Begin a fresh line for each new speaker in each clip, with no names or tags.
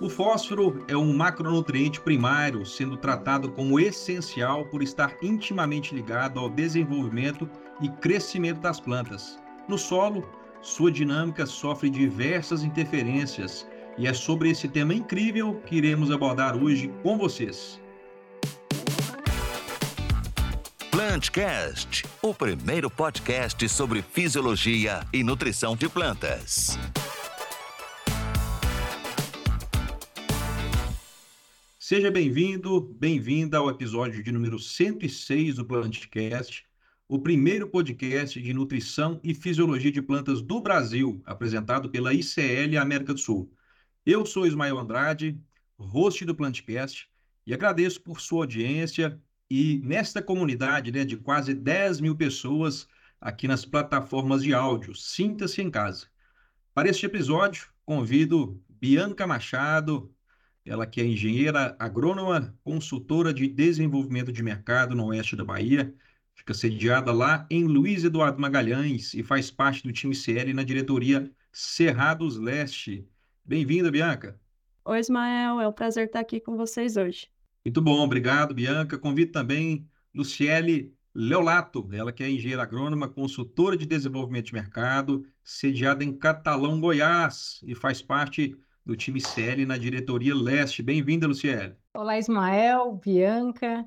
O fósforo é um macronutriente primário, sendo tratado como essencial por estar intimamente ligado ao desenvolvimento e crescimento das plantas. No solo, sua dinâmica sofre diversas interferências e é sobre esse tema incrível que iremos abordar hoje com vocês.
Plantcast, o primeiro podcast sobre fisiologia e nutrição de plantas.
Seja bem-vindo, bem-vinda ao episódio de número 106 do Plantcast, o primeiro podcast de nutrição e fisiologia de plantas do Brasil, apresentado pela ICL América do Sul. Eu sou Ismael Andrade, host do Plantcast, e agradeço por sua audiência e nesta comunidade né, de quase 10 mil pessoas aqui nas plataformas de áudio. Sinta-se em casa. Para este episódio, convido Bianca Machado, ela que é engenheira agrônoma, consultora de desenvolvimento de mercado no oeste da Bahia, fica sediada lá em Luiz Eduardo Magalhães e faz parte do time CL na diretoria Cerrados Leste. Bem-vinda, Bianca.
Oi, Ismael, é um prazer estar aqui com vocês hoje.
Muito bom, obrigado, Bianca. Convido também Luciele Leolato, ela que é engenheira agrônoma, consultora de desenvolvimento de mercado, sediada em Catalão, Goiás, e faz parte do time CL na diretoria Leste. Bem-vinda, Luciele.
Olá, Ismael, Bianca,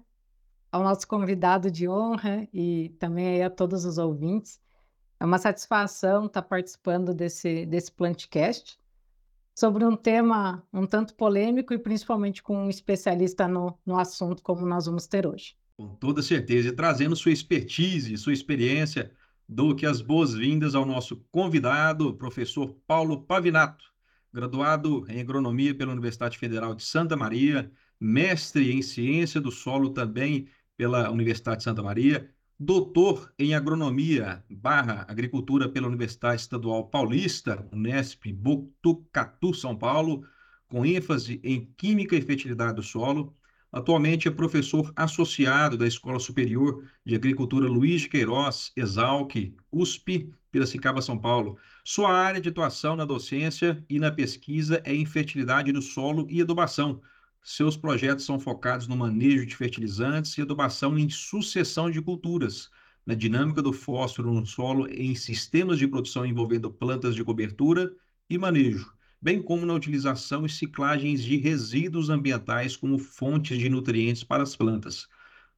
ao nosso convidado de honra e também a todos os ouvintes. É uma satisfação estar participando desse, desse Plantcast sobre um tema um tanto polêmico e principalmente com um especialista no, no assunto, como nós vamos ter hoje.
Com toda certeza, e trazendo sua expertise, sua experiência, dou que as boas-vindas ao nosso convidado, professor Paulo Pavinato graduado em agronomia pela Universidade Federal de Santa Maria, mestre em ciência do solo também pela Universidade de Santa Maria, doutor em agronomia barra agricultura pela Universidade Estadual Paulista, Unesp, Botucatu, São Paulo, com ênfase em química e fertilidade do solo. Atualmente é professor associado da Escola Superior de Agricultura Luiz de Queiroz, Exalc, USP, Piracicaba, São Paulo. Sua área de atuação na docência e na pesquisa é em fertilidade do solo e adubação. Seus projetos são focados no manejo de fertilizantes e adubação em sucessão de culturas, na dinâmica do fósforo no solo em sistemas de produção envolvendo plantas de cobertura e manejo, bem como na utilização e ciclagens de resíduos ambientais como fontes de nutrientes para as plantas.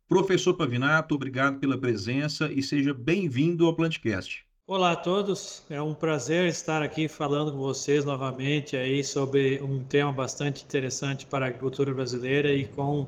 Professor Pavinato, obrigado pela presença e seja bem-vindo ao Plantcast.
Olá a todos, é um prazer estar aqui falando com vocês novamente aí sobre um tema bastante interessante para a agricultura brasileira e com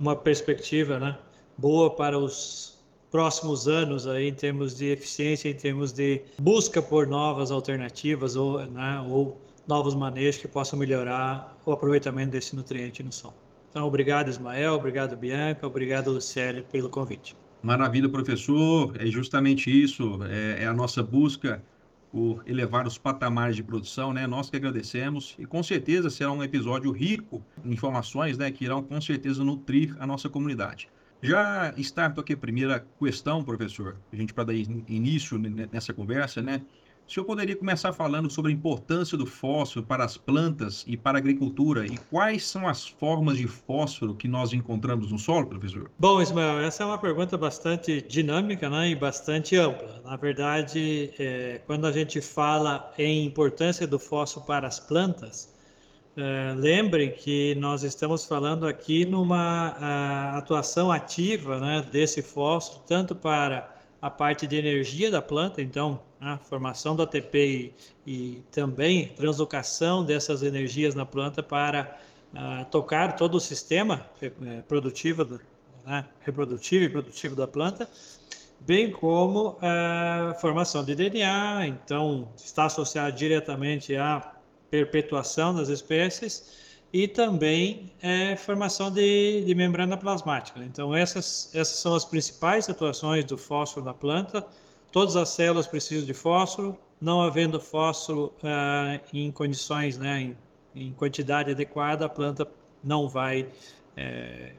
uma perspectiva né, boa para os próximos anos aí em termos de eficiência, em termos de busca por novas alternativas ou, né, ou novos manejos que possam melhorar o aproveitamento desse nutriente no solo. Então, obrigado Ismael, obrigado Bianca, obrigado Lucélio pelo convite.
Maravilha, professor. É justamente isso, é, é, a nossa busca por elevar os patamares de produção, né? Nós que agradecemos e com certeza será um episódio rico em informações, né? Que irão com certeza nutrir a nossa comunidade. Já starto aqui a primeira questão, professor, a gente para dar início nessa conversa, né? O senhor poderia começar falando sobre a importância do fósforo para as plantas e para a agricultura e quais são as formas de fósforo que nós encontramos no solo, professor?
Bom, Ismael, essa é uma pergunta bastante dinâmica né, e bastante ampla. Na verdade, é, quando a gente fala em importância do fósforo para as plantas, é, lembrem que nós estamos falando aqui numa a, atuação ativa né, desse fósforo, tanto para a parte de energia da planta, então a formação do ATP e, e também translocação dessas energias na planta para uh, tocar todo o sistema uh, produtivo, né, reprodutivo e produtivo da planta, bem como a formação de DNA, então está associado diretamente à perpetuação das espécies e também é, formação de, de, membrana plasmática. Então, essas, essas são as principais atuações do fósforo na planta. Todas as células precisam de fósforo, não havendo fósforo ah, em condições, né, em, em, quantidade adequada, a planta não vai é,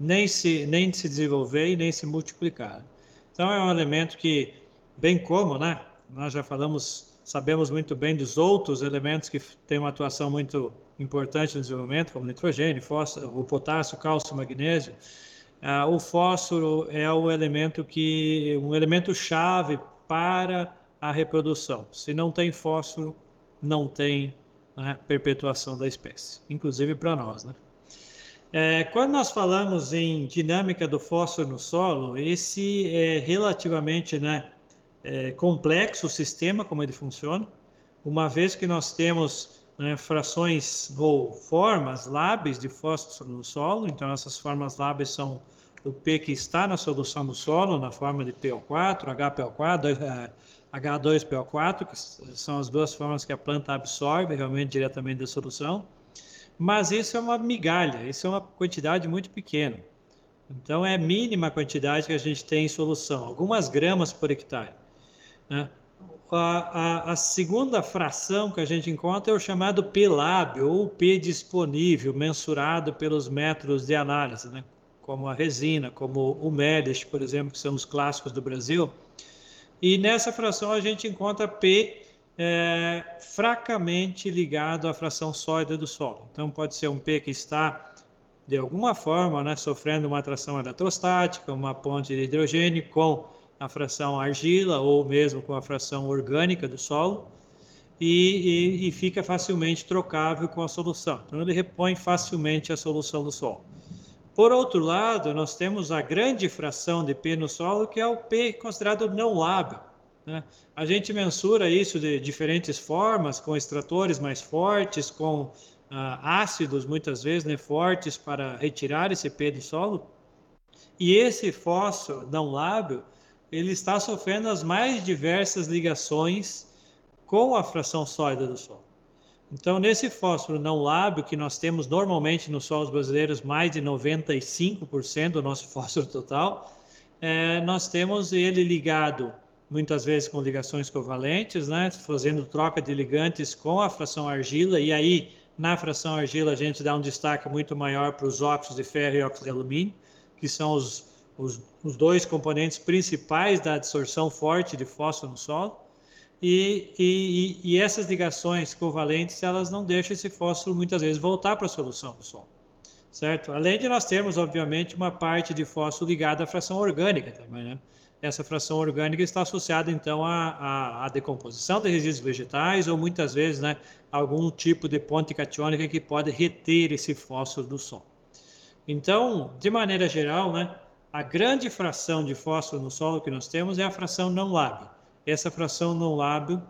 nem, se, nem se desenvolver e nem se multiplicar. Então, é um elemento que, bem como, né, nós já falamos, sabemos muito bem dos outros elementos que têm uma atuação muito importantes no desenvolvimento, como nitrogênio, fósforo, o potássio, cálcio, magnésio, ah, o fósforo é o elemento que um elemento chave para a reprodução. Se não tem fósforo, não tem né, perpetuação da espécie, inclusive para nós, né? É, quando nós falamos em dinâmica do fósforo no solo, esse é relativamente né, é, complexo o sistema, como ele funciona, uma vez que nós temos né, frações ou formas lábeis de fósforo no solo, então essas formas lábeis são o P que está na solução do solo, na forma de PO4, HPO4, H2PO4, que são as duas formas que a planta absorve realmente diretamente da solução. Mas isso é uma migalha, isso é uma quantidade muito pequena. Então é mínima a quantidade que a gente tem em solução, algumas gramas por hectare. Né? A, a, a, segunda fração que a gente encontra é o chamado P lábio, ou P disponível, mensurado pelos métodos de análise, né? como a resina, como o MEDES, por exemplo, que são os clássicos do Brasil. E nessa fração a gente encontra P é, fracamente ligado à fração sólida do solo. Então pode ser um P que está de alguma forma né, sofrendo uma atração eletrostática, uma ponte de hidrogênio com a fração argila ou mesmo com a fração orgânica do solo e, e, e fica facilmente trocável com a solução. Então ele repõe facilmente a solução do solo. Por outro lado, nós temos a grande fração de P no solo, que é o P considerado não lábil. Né? A gente mensura isso de diferentes formas, com extratores mais fortes, com ah, ácidos muitas vezes né, fortes para retirar esse P do solo. E esse fósforo não lábil, ele está sofrendo as mais diversas ligações com a fração sólida do solo. Então, nesse fósforo não lábio, que nós temos normalmente nos solos brasileiros mais de 95% do nosso fósforo total, é, nós temos ele ligado muitas vezes com ligações covalentes, né, fazendo troca de ligantes com a fração argila, e aí na fração argila a gente dá um destaque muito maior para os óxidos de ferro e óxidos de alumínio, que são os, os, os dois componentes principais da absorção forte de fósforo no solo. E, e, e, essas ligações covalentes, elas não deixam esse fósforo muitas vezes voltar para a solução do solo, certo? Além de nós termos, obviamente, uma parte de fósforo ligada à fração orgânica também, né? Essa fração orgânica está associada, então, à, à, à decomposição de resíduos vegetais ou, muitas vezes, né, algum tipo de ponte catiônica que pode reter esse fósforo do solo. Então, de maneira geral, né, a grande fração de fósforo no solo que nós temos é a fração não lábil essa fração não lábil,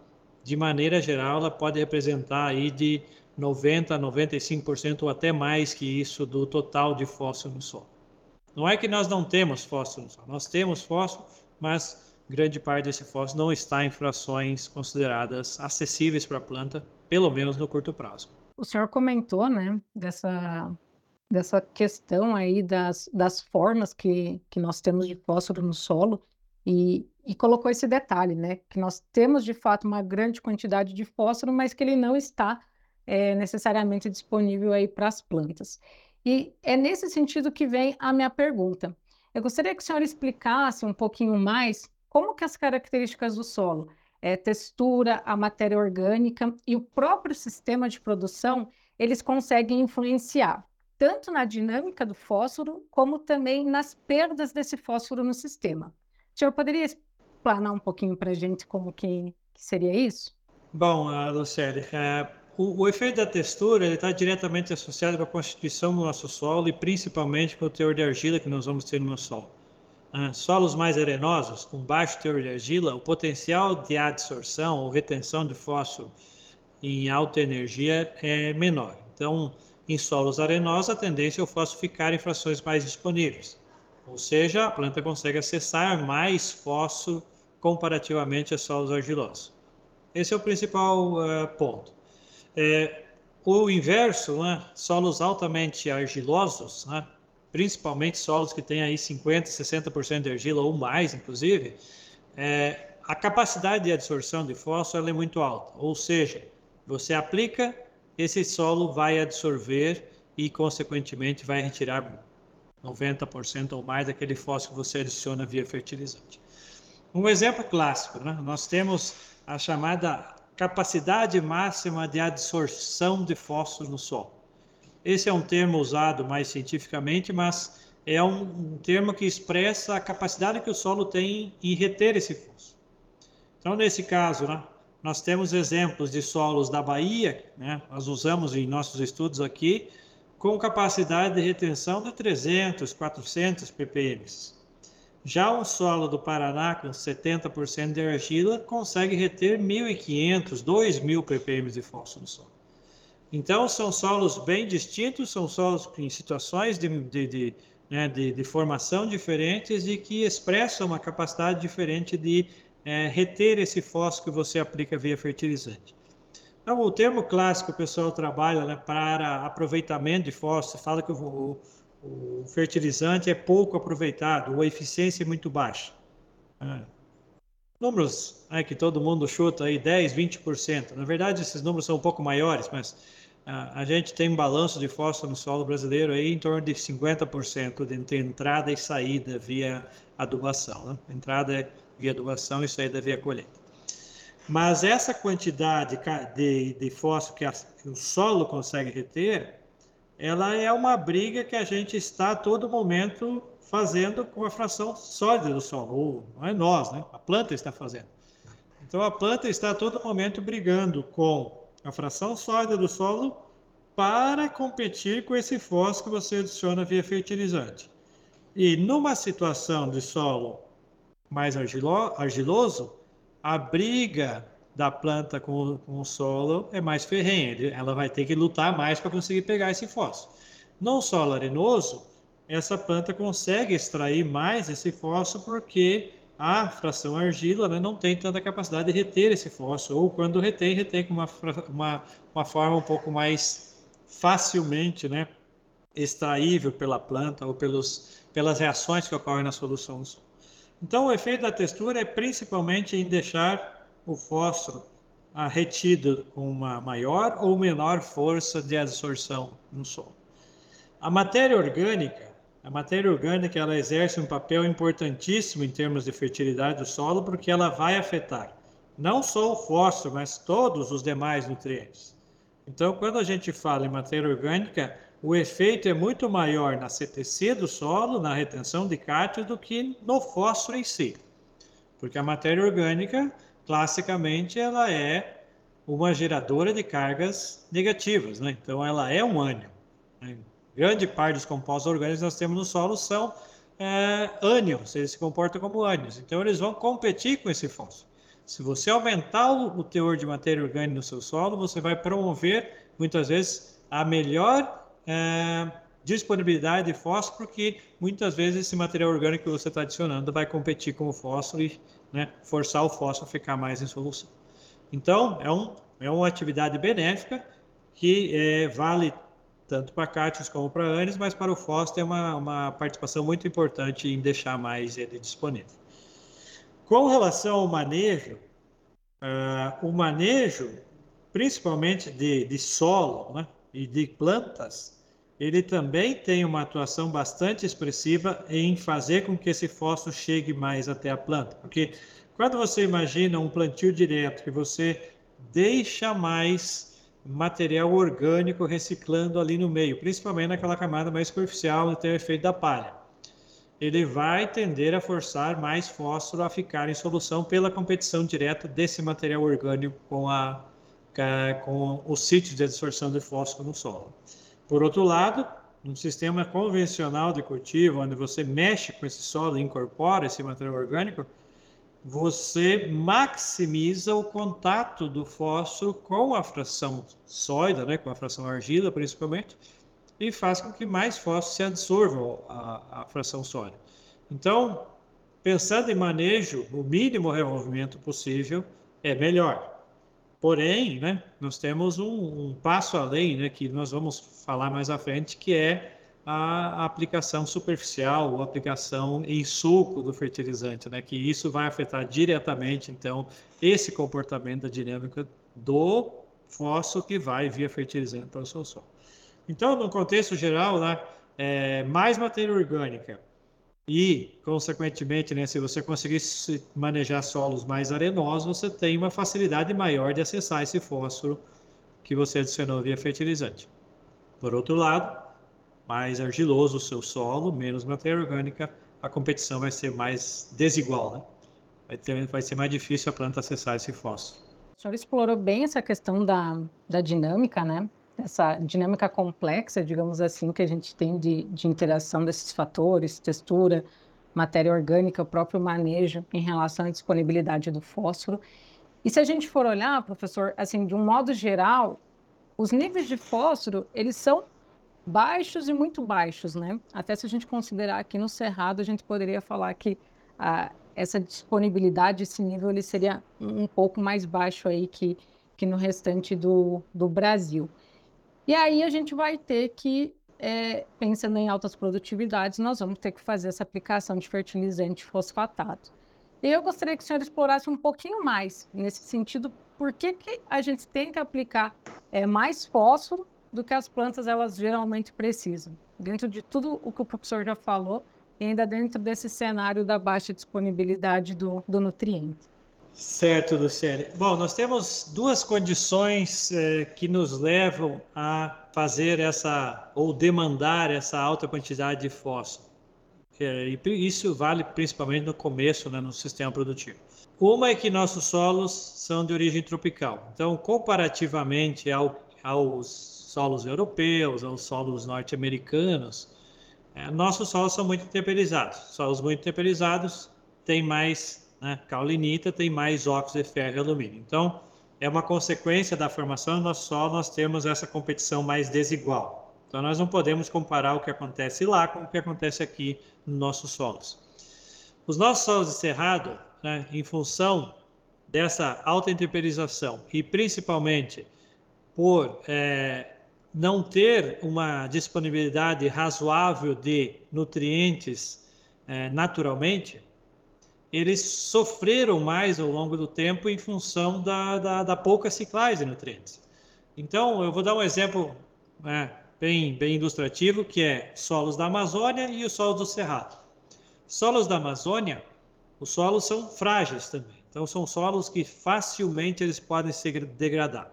de maneira geral, ela pode representar aí de 90% a 95% ou até mais que isso do total de fósforo no solo. Não é que nós não temos fósforo no solo, nós temos fósforo, mas grande parte desse fósforo não está em frações consideradas acessíveis para a planta, pelo menos no curto prazo.
O senhor comentou, né, dessa, dessa questão aí das, das formas que, que nós temos de fósforo no solo, e, e colocou esse detalhe, né? Que nós temos de fato uma grande quantidade de fósforo, mas que ele não está é, necessariamente disponível aí para as plantas. E é nesse sentido que vem a minha pergunta. Eu gostaria que o senhor explicasse um pouquinho mais como que as características do solo, é, textura, a matéria orgânica e o próprio sistema de produção, eles conseguem influenciar tanto na dinâmica do fósforo, como também nas perdas desse fósforo no sistema. O senhor poderia explanar um pouquinho para a gente como que, que, seria isso?
Bom, uh, Lucélia, uh, o, o, efeito da textura está diretamente associado com a constituição do nosso solo e principalmente com o teor de argila que nós vamos ter no nosso solo. Uh, solos mais arenosos, com baixo teor de argila, o potencial de absorção ou retenção de fósforo em alta energia é menor. Então, em solos arenosos, a tendência é o fósforo ficar em frações mais disponíveis. Ou seja, a planta consegue acessar mais fósforo comparativamente a solos argilosos. Esse é o principal uh, ponto. É, o inverso, né, solos altamente argilosos, né, principalmente solos que têm aí 50%, 60% de argila ou mais, inclusive, é, a capacidade de absorção de fósforo é muito alta. Ou seja, você aplica, esse solo vai absorver e, consequentemente, vai retirar 90% ou mais daquele fósforo que você adiciona via fertilizante. Um exemplo clássico, né? nós temos a chamada capacidade máxima de absorção de fósforo no solo. Esse é um termo usado mais cientificamente, mas é um, um termo que expressa a capacidade que o solo tem em reter esse fósforo. Então, nesse caso, né, nós temos exemplos de solos da Bahia, né, nós usamos em nossos estudos aqui, com capacidade de retenção de 300, 400 ppm. Já um solo do Paraná com 70% de argila consegue reter 1.500, 2.000 ppm de fósforo no solo. Então, são solos bem distintos, são solos em situações de, de, de, né, de, formação diferentes e que expressam uma capacidade diferente de é, reter esse fósforo que você aplica via fertilizante. Então, o termo clássico que o pessoal trabalha né, para aproveitamento de fósforo, fala que o, o fertilizante é pouco aproveitado, ou a eficiência é muito baixa. É. Números é, que todo mundo chuta aí, 10, 20%. Na verdade, esses números são um pouco maiores, mas a, gente tem um balanço de fósforo no solo brasileiro aí em torno de 50% entre entrada e saída via adubação. Né? Entrada via adubação e saída via colheita. Mas essa quantidade de, de fósforo que, a, que o solo consegue reter, ela é uma briga que a gente está a todo momento fazendo com a fração sólida do solo, não é nós, né? A planta está fazendo. Então a planta está a todo momento brigando com a fração sólida do solo para competir com esse fósforo que você adiciona via fertilizante. E numa situação de solo mais argilo, argiloso, a briga da planta com, com o solo é mais ferrenha. Ela vai ter que lutar mais para conseguir pegar esse fósforo. No solo arenoso, essa planta consegue extrair mais esse fósforo porque a fração argila né, não tem tanta capacidade de reter esse fósforo, ou quando retém, retém com uma, uma, uma forma um pouco mais facilmente né, extraível pela planta ou pelos, pelas reações que ocorrem na solução do solo. Então, o efeito da textura é principalmente em deixar o fósforo ah, retido com uma maior ou menor força de absorção no solo. A matéria orgânica, a matéria orgânica ela exerce um papel importantíssimo em termos de fertilidade do solo, porque ela vai afetar não só o fósforo, mas todos os demais nutrientes. Então, quando a gente fala em matéria orgânica, o efeito é muito maior na CTC do solo, na retenção de cátion, do que no fósforo em si. Porque a matéria orgânica classicamente ela é uma geradora de cargas negativas, né? Então ela é um ânion. Né? Grande parte dos compostos orgânicos que nós temos no solo são é, ânions, eles se comportam como ânions. Então eles vão competir com esse fósforo. Se você aumentar o, teor de matéria orgânica no seu solo, você vai promover muitas vezes a melhor é, disponibilidade de fósforo, porque muitas vezes esse material orgânico que você está adicionando vai competir com o fósforo e né, forçar o fósforo a ficar mais em solução. Então, é, um, é uma atividade benéfica que é, vale tanto para cátions como para ânions, mas para o fósforo tem uma, uma participação muito importante em deixar mais ele disponível. Com relação ao manejo, uh, o manejo, principalmente de, de solo né, e de plantas, ele também tem uma atuação bastante expressiva em fazer com que esse fósforo chegue mais até a planta. Porque quando você imagina um plantio direto, que você deixa mais material orgânico reciclando ali no meio, principalmente naquela camada mais superficial, tem o efeito da palha. Ele vai tender a forçar mais fósforo a ficar em solução pela competição direta desse material orgânico com, a, com os sítios de absorção de fósforo no solo. Por outro lado, um sistema convencional de cultivo, onde você mexe com esse solo e incorpora esse material orgânico, você maximiza o contato do fósforo com a fração sólida, né, com a fração argila principalmente, e faz com que mais fósforo se absorva a, a fração sólida. Então, pensando em manejo, o mínimo removimento possível é melhor. Porém, né, nós temos um, um, passo além, né, que nós vamos falar mais à frente, que é a aplicação superficial, ou aplicação em suco do fertilizante, né, que isso vai afetar diretamente, então, esse comportamento da dinâmica do fósforo que vai via fertilizante para o seu solo. Então, no contexto geral, né, é, mais matéria orgânica E, consequentemente, né, se você conseguir manejar solos mais arenosos, você tem uma facilidade maior de acessar esse fósforo que você adicionou via fertilizante. Por outro lado, mais argiloso o seu solo, menos matéria orgânica, a competição vai ser mais desigual, né? Vai, ter, vai ser mais difícil a planta acessar esse fósforo.
O senhor explorou bem essa questão da, da dinâmica, né? Essa dinâmica complexa, digamos assim, que a gente tem de, de interação desses fatores, textura, matéria orgânica, o próprio manejo em relação à disponibilidade do fósforo. E se a gente for olhar, professor, assim, de um modo geral, os níveis de fósforo, eles são baixos e muito baixos, né? Até se a gente considerar aqui no Cerrado, a gente poderia falar que a, essa disponibilidade, esse nível, ele seria um pouco mais baixo aí que, que no restante do, do Brasil. E aí a gente vai ter que, é, pensando em altas produtividades, nós vamos ter que fazer essa aplicação de fertilizante fosfatado. Eu gostaria que o senhor explorasse um pouquinho mais nesse sentido, por que, que a gente tem que aplicar é, mais fósforo do que as plantas elas geralmente precisam. Dentro de tudo o que o professor já falou, e ainda dentro desse cenário da baixa disponibilidade do, do nutriente.
Certo, Luciane. Bom, nós temos duas condições eh, que nos levam a fazer essa, ou demandar essa alta quantidade de fósforo. E isso vale principalmente no começo, né, no sistema produtivo. Uma é que nossos solos são de origem tropical. Então, comparativamente ao, aos solos europeus, aos solos norte-americanos, é, nossos solos são muito temperizados. Solos muito temperizados têm mais né, caulinita, tem mais óxido de ferro e alumínio. Então, é uma consequência da formação do solo nós temos essa competição mais desigual. Então, nós não podemos comparar o que acontece lá com o que acontece aqui nos nossos solos. Os nossos solos de cerrado, né, em função dessa alta temperização e principalmente por é, não ter uma disponibilidade razoável de nutrientes é, naturalmente, eles sofreram mais ao longo do tempo em função da, da, da pouca ciclagem de nutrientes. Então, eu vou dar um exemplo é, bem, bem ilustrativo, que é solos da Amazônia e os solos do Cerrado. Solos da Amazônia, os solos são frágeis também. Então, são solos que facilmente eles podem se degradar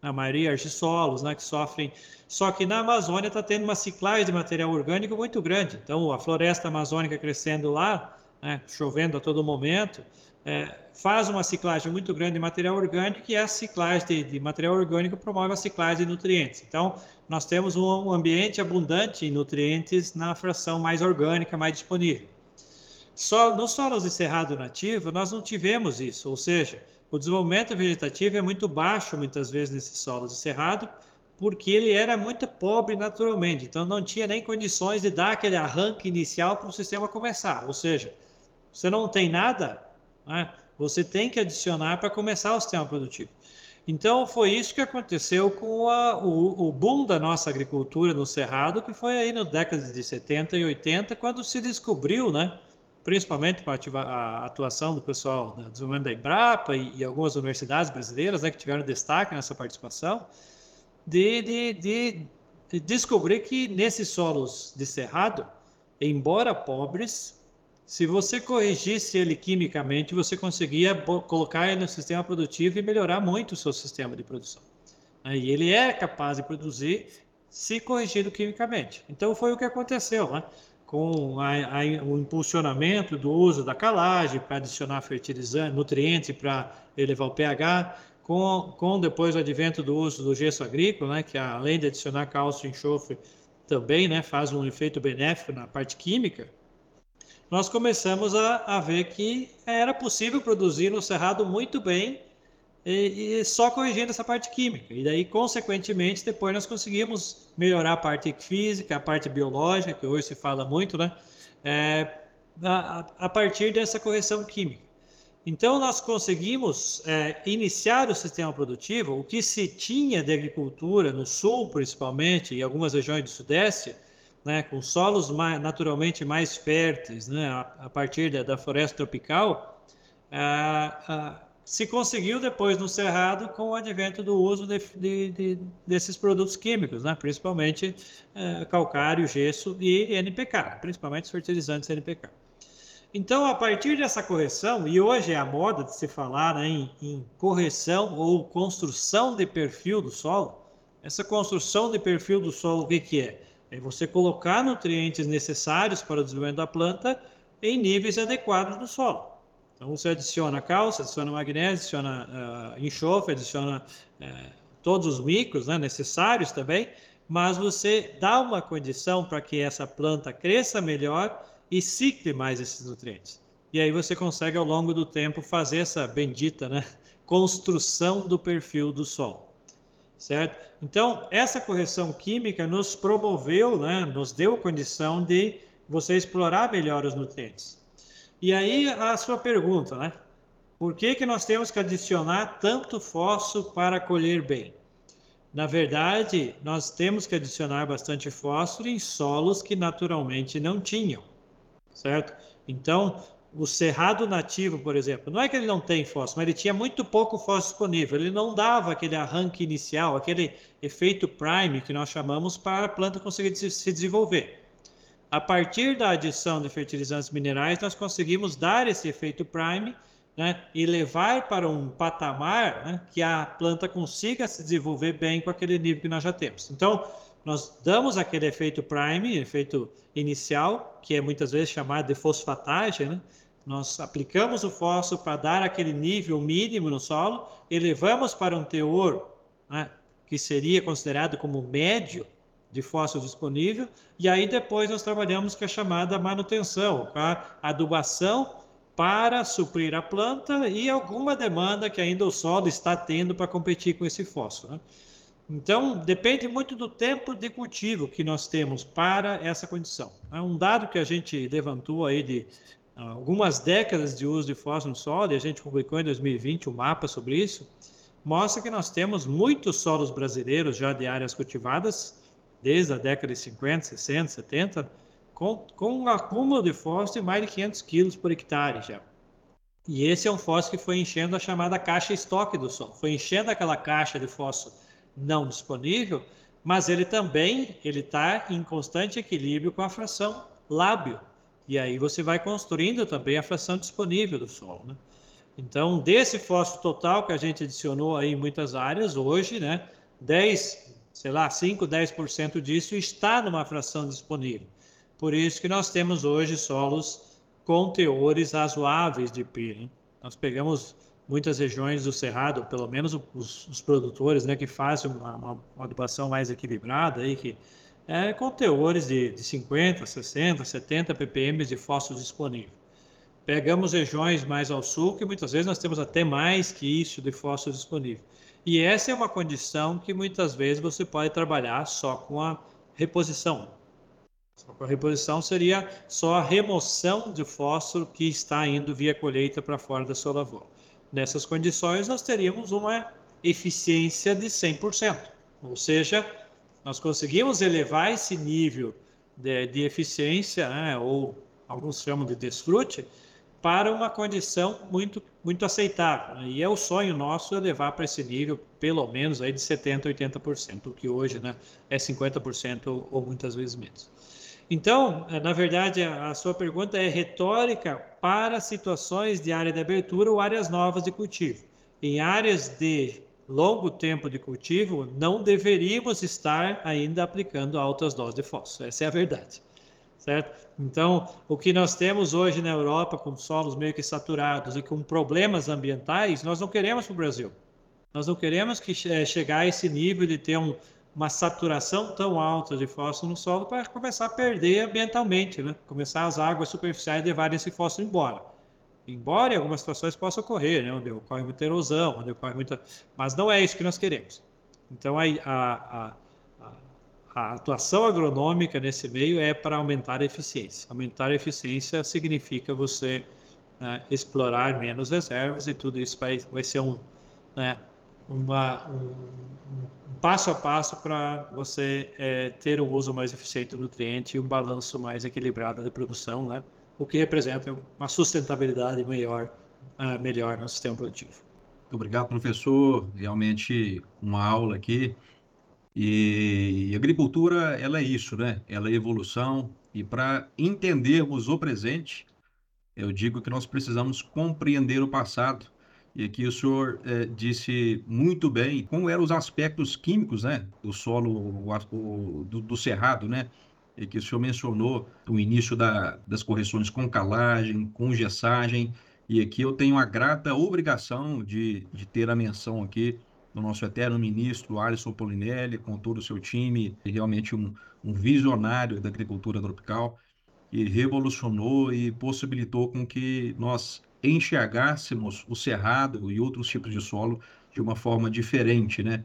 a maioria argissolos, né, que sofrem. Só que na Amazônia está tendo uma ciclagem de material orgânico muito grande. Então, a floresta amazônica crescendo lá, né, chovendo a todo momento, é, faz uma ciclagem muito grande de material orgânico e essa ciclagem de, de, material orgânico promove a ciclagem de nutrientes. Então, nós temos um ambiente abundante em nutrientes na fração mais orgânica, mais disponível. Só nos solos de cerrado nativo, nós não tivemos isso, ou seja, o desenvolvimento vegetativo é muito baixo muitas vezes nesse solo de cerrado, porque ele era muito pobre naturalmente, então não tinha nem condições de dar aquele arranque inicial para o sistema começar. Ou seja, você não tem nada, né? você tem que adicionar para começar o sistema produtivo. Então foi isso que aconteceu com a, o, o, boom da nossa agricultura no Cerrado, que foi aí na década de 70 e 80, quando se descobriu, né? principalmente com a, atuação do pessoal do desenvolvimento da Embrapa e, e, algumas universidades brasileiras né, que tiveram destaque nessa participação, de, de, de, de descobrir que nesses solos de cerrado, embora pobres, se você corrigisse ele quimicamente, você conseguia colocar ele no sistema produtivo e melhorar muito o seu sistema de produção. E ele é capaz de produzir se corrigido quimicamente. Então foi o que aconteceu. Né? com a, a, o impulsionamento do uso da calagem para adicionar fertilizante, nutriente para elevar o pH, com, com depois o advento do uso do gesso agrícola, né, que além de adicionar cálcio e enxofre, também né, faz um efeito benéfico na parte química, nós começamos a, a ver que era possível produzir no cerrado muito bem e, e, só corrigindo essa parte química. E daí, consequentemente, depois nós conseguimos melhorar a parte física, a parte biológica, que hoje se fala muito, né? É, a, a, partir dessa correção química. Então, nós conseguimos é, iniciar o sistema produtivo, o que se tinha de agricultura no sul, principalmente, e algumas regiões do sudeste, né, com solos mais, naturalmente mais férteis, né, a, a partir da, da floresta tropical, a, se conseguiu depois no Cerrado com o advento do uso de, de, de, desses produtos químicos, né? principalmente é, calcário, gesso e NPK, principalmente os fertilizantes NPK. Então, a partir dessa correção, e hoje é a moda de se falar né, em, em correção ou construção de perfil do solo, essa construção de perfil do solo, o que, que é? É você colocar nutrientes necessários para o desenvolvimento da planta em níveis adequados do solo. Então você adiciona cálcio, adiciona magnésio, adiciona uh, enxofre, adiciona uh, todos os micros né, necessários também, mas você dá uma condição para que essa planta cresça melhor e cicle mais esses nutrientes. E aí você consegue ao longo do tempo fazer essa bendita né, construção do perfil do solo. Certo? Então, essa correção química nos promoveu, né, nos deu condição de você explorar melhor os nutrientes. E aí a sua pergunta, né? Por que, que nós temos que adicionar tanto fósforo para colher bem? Na verdade, nós temos que adicionar bastante fósforo em solos que naturalmente não tinham, certo? Então, o cerrado nativo, por exemplo, não é que ele não tem fósforo, mas ele tinha muito pouco fósforo disponível. Ele não dava aquele arranque inicial, aquele efeito prime que nós chamamos para a planta conseguir se desenvolver. A partir da adição de fertilizantes minerais, nós conseguimos dar esse efeito prime né, e levar para um patamar né, que a planta consiga se desenvolver bem com aquele nível que nós já temos. Então, nós damos aquele efeito prime, efeito inicial, que é muitas vezes chamado de fosfatagem, né? Nós aplicamos o fósforo para dar aquele nível mínimo no solo, elevamos para um teor né, que seria considerado como médio, de fósforo disponível, e aí depois nós trabalhamos com a chamada manutenção, com a adubação para suprir a planta e alguma demanda que ainda o solo está tendo para competir com esse fósforo. Né? Então, depende muito do tempo de cultivo que nós temos para essa condição. É um dado que a gente levantou aí de algumas décadas de uso de fósforo no solo, e a gente publicou em 2020 um mapa sobre isso, mostra que nós temos muitos solos brasileiros já de áreas cultivadas desde a década de 50, 60, 70, com, com um acúmulo de fósforo de mais de 500 quilos por hectare já. E esse é um fósforo que foi enchendo a chamada caixa estoque do solo, foi enchendo aquela caixa de fósforo não disponível, mas ele também ele está em constante equilíbrio com a fração lábio. E aí você vai construindo também a fração disponível do solo. Né? Então, desse fósforo total que a gente adicionou aí em muitas áreas, hoje, né, 10 sei lá, 5, 10% disso está numa fração disponível. Por isso que nós temos hoje solos com teores razoáveis de PIR. Nós pegamos muitas regiões do Cerrado, pelo menos os, os produtores né, que fazem uma, uma, adubação mais equilibrada, aí, que, é, com teores de, de 50, 60, 70 ppm de fósforo disponível. Pegamos regiões mais ao sul, que muitas vezes nós temos até mais que isso de fósforo disponível. E essa é uma condição que muitas vezes você pode trabalhar só com a reposição. Só com a reposição seria só a remoção de fósforo que está indo via colheita para fora da sua lavoura. Nessas condições, nós teríamos uma eficiência de 100%. Ou seja, nós conseguimos elevar esse nível de, de eficiência, né, ou alguns chamam de desfrute, para uma condição muito, muito aceitável. Né? E é o sonho nosso levar para esse nível, pelo menos aí de 70%, 80%, o que hoje né, é 50% ou, ou muitas vezes menos. Então, eh, na verdade, a sua pergunta é retórica para situações de área de abertura ou áreas novas de cultivo. Em áreas de longo tempo de cultivo, não deveríamos estar ainda aplicando altas doses de fósforo. Essa é a verdade certo? Então, o que nós temos hoje na Europa, com solos meio que saturados e com problemas ambientais, nós não queremos para o Brasil. Nós não queremos que é, chegar a esse nível de ter um, uma saturação tão alta de fósforo no solo para começar a perder ambientalmente, né? Começar as águas superficiais levarem esse fósforo embora. Embora em algumas situações possa ocorrer, né? Onde ocorre muita erosão, onde ocorre muita... Mas não é isso que nós queremos. Então, a, a, a a atuação agronômica nesse meio é para aumentar a eficiência. Aumentar a eficiência significa você né, explorar menos reservas e tudo isso vai, vai ser um, né, uma, um, um, passo a passo para você é, ter um uso mais eficiente do nutriente e um balanço mais equilibrado de produção, né, o que representa uma sustentabilidade maior, uh, melhor no sistema produtivo.
Muito obrigado, professor. Realmente uma aula aqui. E, e agricultura, ela é isso, né? Ela é evolução. E para entendermos o presente, eu digo que nós precisamos compreender o passado. E aqui o senhor é, disse muito bem como eram os aspectos químicos, né, do solo, o, do, do, cerrado, né, e que o senhor mencionou o início da, das correções com calagem, com gessagem, e aqui eu tenho a grata obrigação de, de ter a menção aqui do nosso eterno ministro Alisson Polinelli, com todo o seu time, realmente um, um visionário da agricultura tropical, que revolucionou e possibilitou com que nós enxergássemos o cerrado e outros tipos de solo de uma forma diferente, né?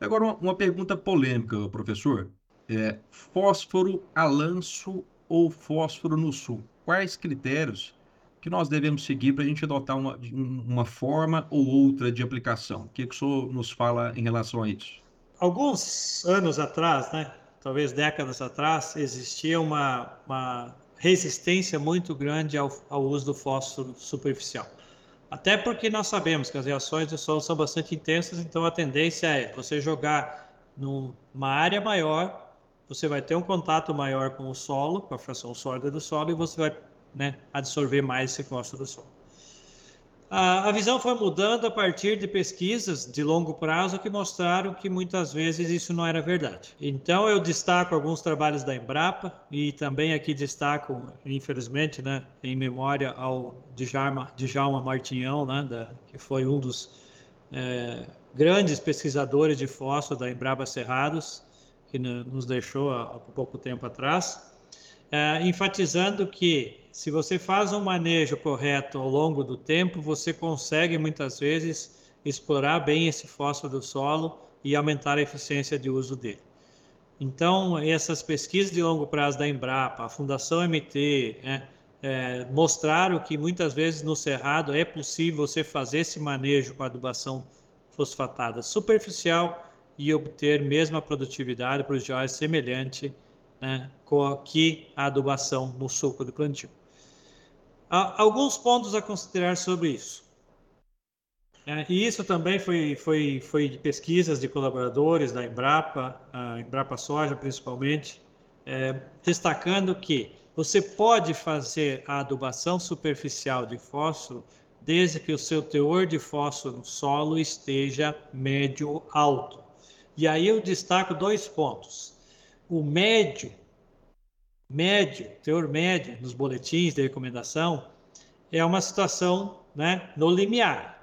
Agora, uma, uma pergunta polêmica, professor. É, fósforo a lanço ou fósforo no sul? Quais critérios que nós devemos seguir para a gente adotar uma, uma forma ou outra de aplicação? O que, que o senhor nos fala em relação a isso?
Alguns anos atrás, né, talvez décadas atrás, existia uma, uma resistência muito grande ao, ao uso do fósforo superficial. Até porque nós sabemos que as reações do solo são bastante intensas, então a tendência é você jogar numa área maior, você vai ter um contato maior com o solo, com a fração sólida do solo, e você vai né, absorver mais esse fósforo do solo. A, a visão foi mudando a partir de pesquisas de longo prazo que mostraram que muitas vezes isso não era verdade. Então eu destaco alguns trabalhos da Embrapa e também aqui destaco, infelizmente, né, em memória ao Djalma, Djalma Martinhão, né, da, que foi um dos é, grandes pesquisadores de fósforo da Embrapa Cerrados, que nos deixou há, pouco tempo atrás, é, enfatizando que se você faz um manejo correto ao longo do tempo, você consegue muitas vezes explorar bem esse fósforo do solo e aumentar a eficiência de uso dele. Então, essas pesquisas de longo prazo da Embrapa, a Fundação MT, né, é, mostraram que muitas vezes no cerrado é possível você fazer esse manejo com adubação fosfatada superficial e obter mesma produtividade para os joias semelhante né, com que a adubação no suco do plantio. Há alguns pontos a considerar sobre isso. É, e isso também foi, foi, foi de pesquisas de colaboradores da Embrapa, a Embrapa Soja principalmente, é, destacando que você pode fazer a adubação superficial de fósforo desde que o seu teor de fósforo no solo esteja médio alto. E aí eu destaco dois pontos. O médio médio, teor médio nos boletins de recomendação, é uma situação né, no limiar.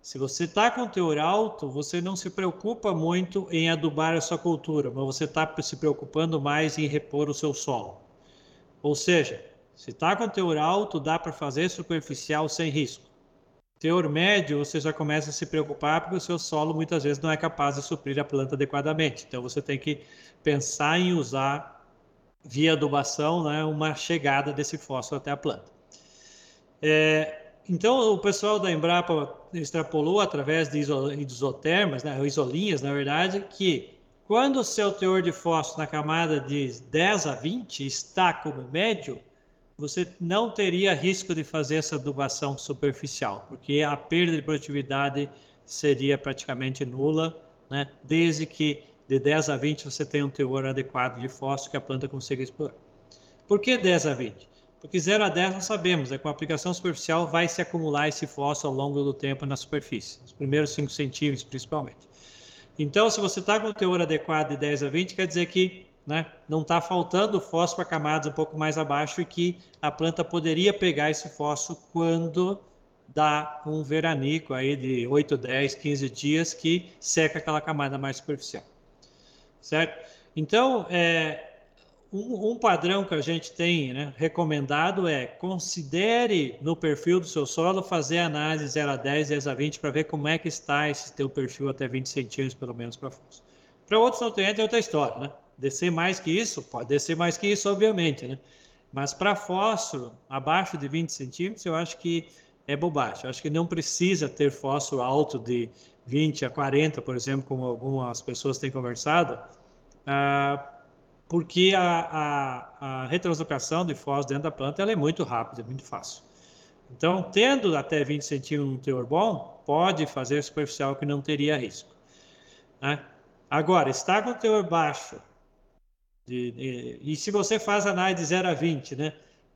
Se você está com teor alto, você não se preocupa muito em adubar a sua cultura, mas você está se preocupando mais em repor o seu solo. Ou seja, se está com teor alto, dá para fazer superficial sem risco. Teor médio, você já começa a se preocupar porque o seu solo muitas vezes não é capaz de suprir a planta adequadamente. Então você tem que pensar em usar via adubação, né, uma chegada desse fósforo até a planta. É, então, o pessoal da Embrapa extrapolou através de isotermas, né, isolinhas, na verdade, que quando o seu teor de fósforo na camada de 10 a 20 está como médio, você não teria risco de fazer essa adubação superficial, porque a perda de produtividade seria praticamente nula, né, desde que de 10 a 20 você tem um teor adequado de fósforo que a planta consiga explorar. Por que 10 a 20? Porque 0 a 10 nós sabemos, é com a aplicação superficial vai se acumular esse fósforo ao longo do tempo na superfície, os primeiros 5 centímetros principalmente. Então, se você está com o teor adequado de 10 a 20, quer dizer que né, não está faltando fósforo a camadas um pouco mais abaixo e que a planta poderia pegar esse fósforo quando dá um veranico aí de 8, 10, 15 dias que seca aquela camada mais superficial certo? Então, é, um, um, padrão que a gente tem né, recomendado é considere no perfil do seu solo fazer análise 0 a 10, 10 a 20 para ver como é que está esse teu perfil até 20 centímetros pelo menos para fundo. Para outros nutrientes é outra história, né? Descer mais que isso, pode descer mais que isso, obviamente, né? Mas para fósforo, abaixo de 20 centímetros, eu acho que é bobagem. Eu acho que não precisa ter fósforo alto de 20 a 40, por exemplo, como algumas pessoas têm conversado, ah, porque a, a, a retranslocação de fósforo dentro da planta é muito rápida, é muito fácil. Então, tendo até 20 centímetros um teor bom, pode fazer superficial que não teria risco. Né? Agora, está com teor baixo, de, de, e se você faz análise de 0 a 20, né?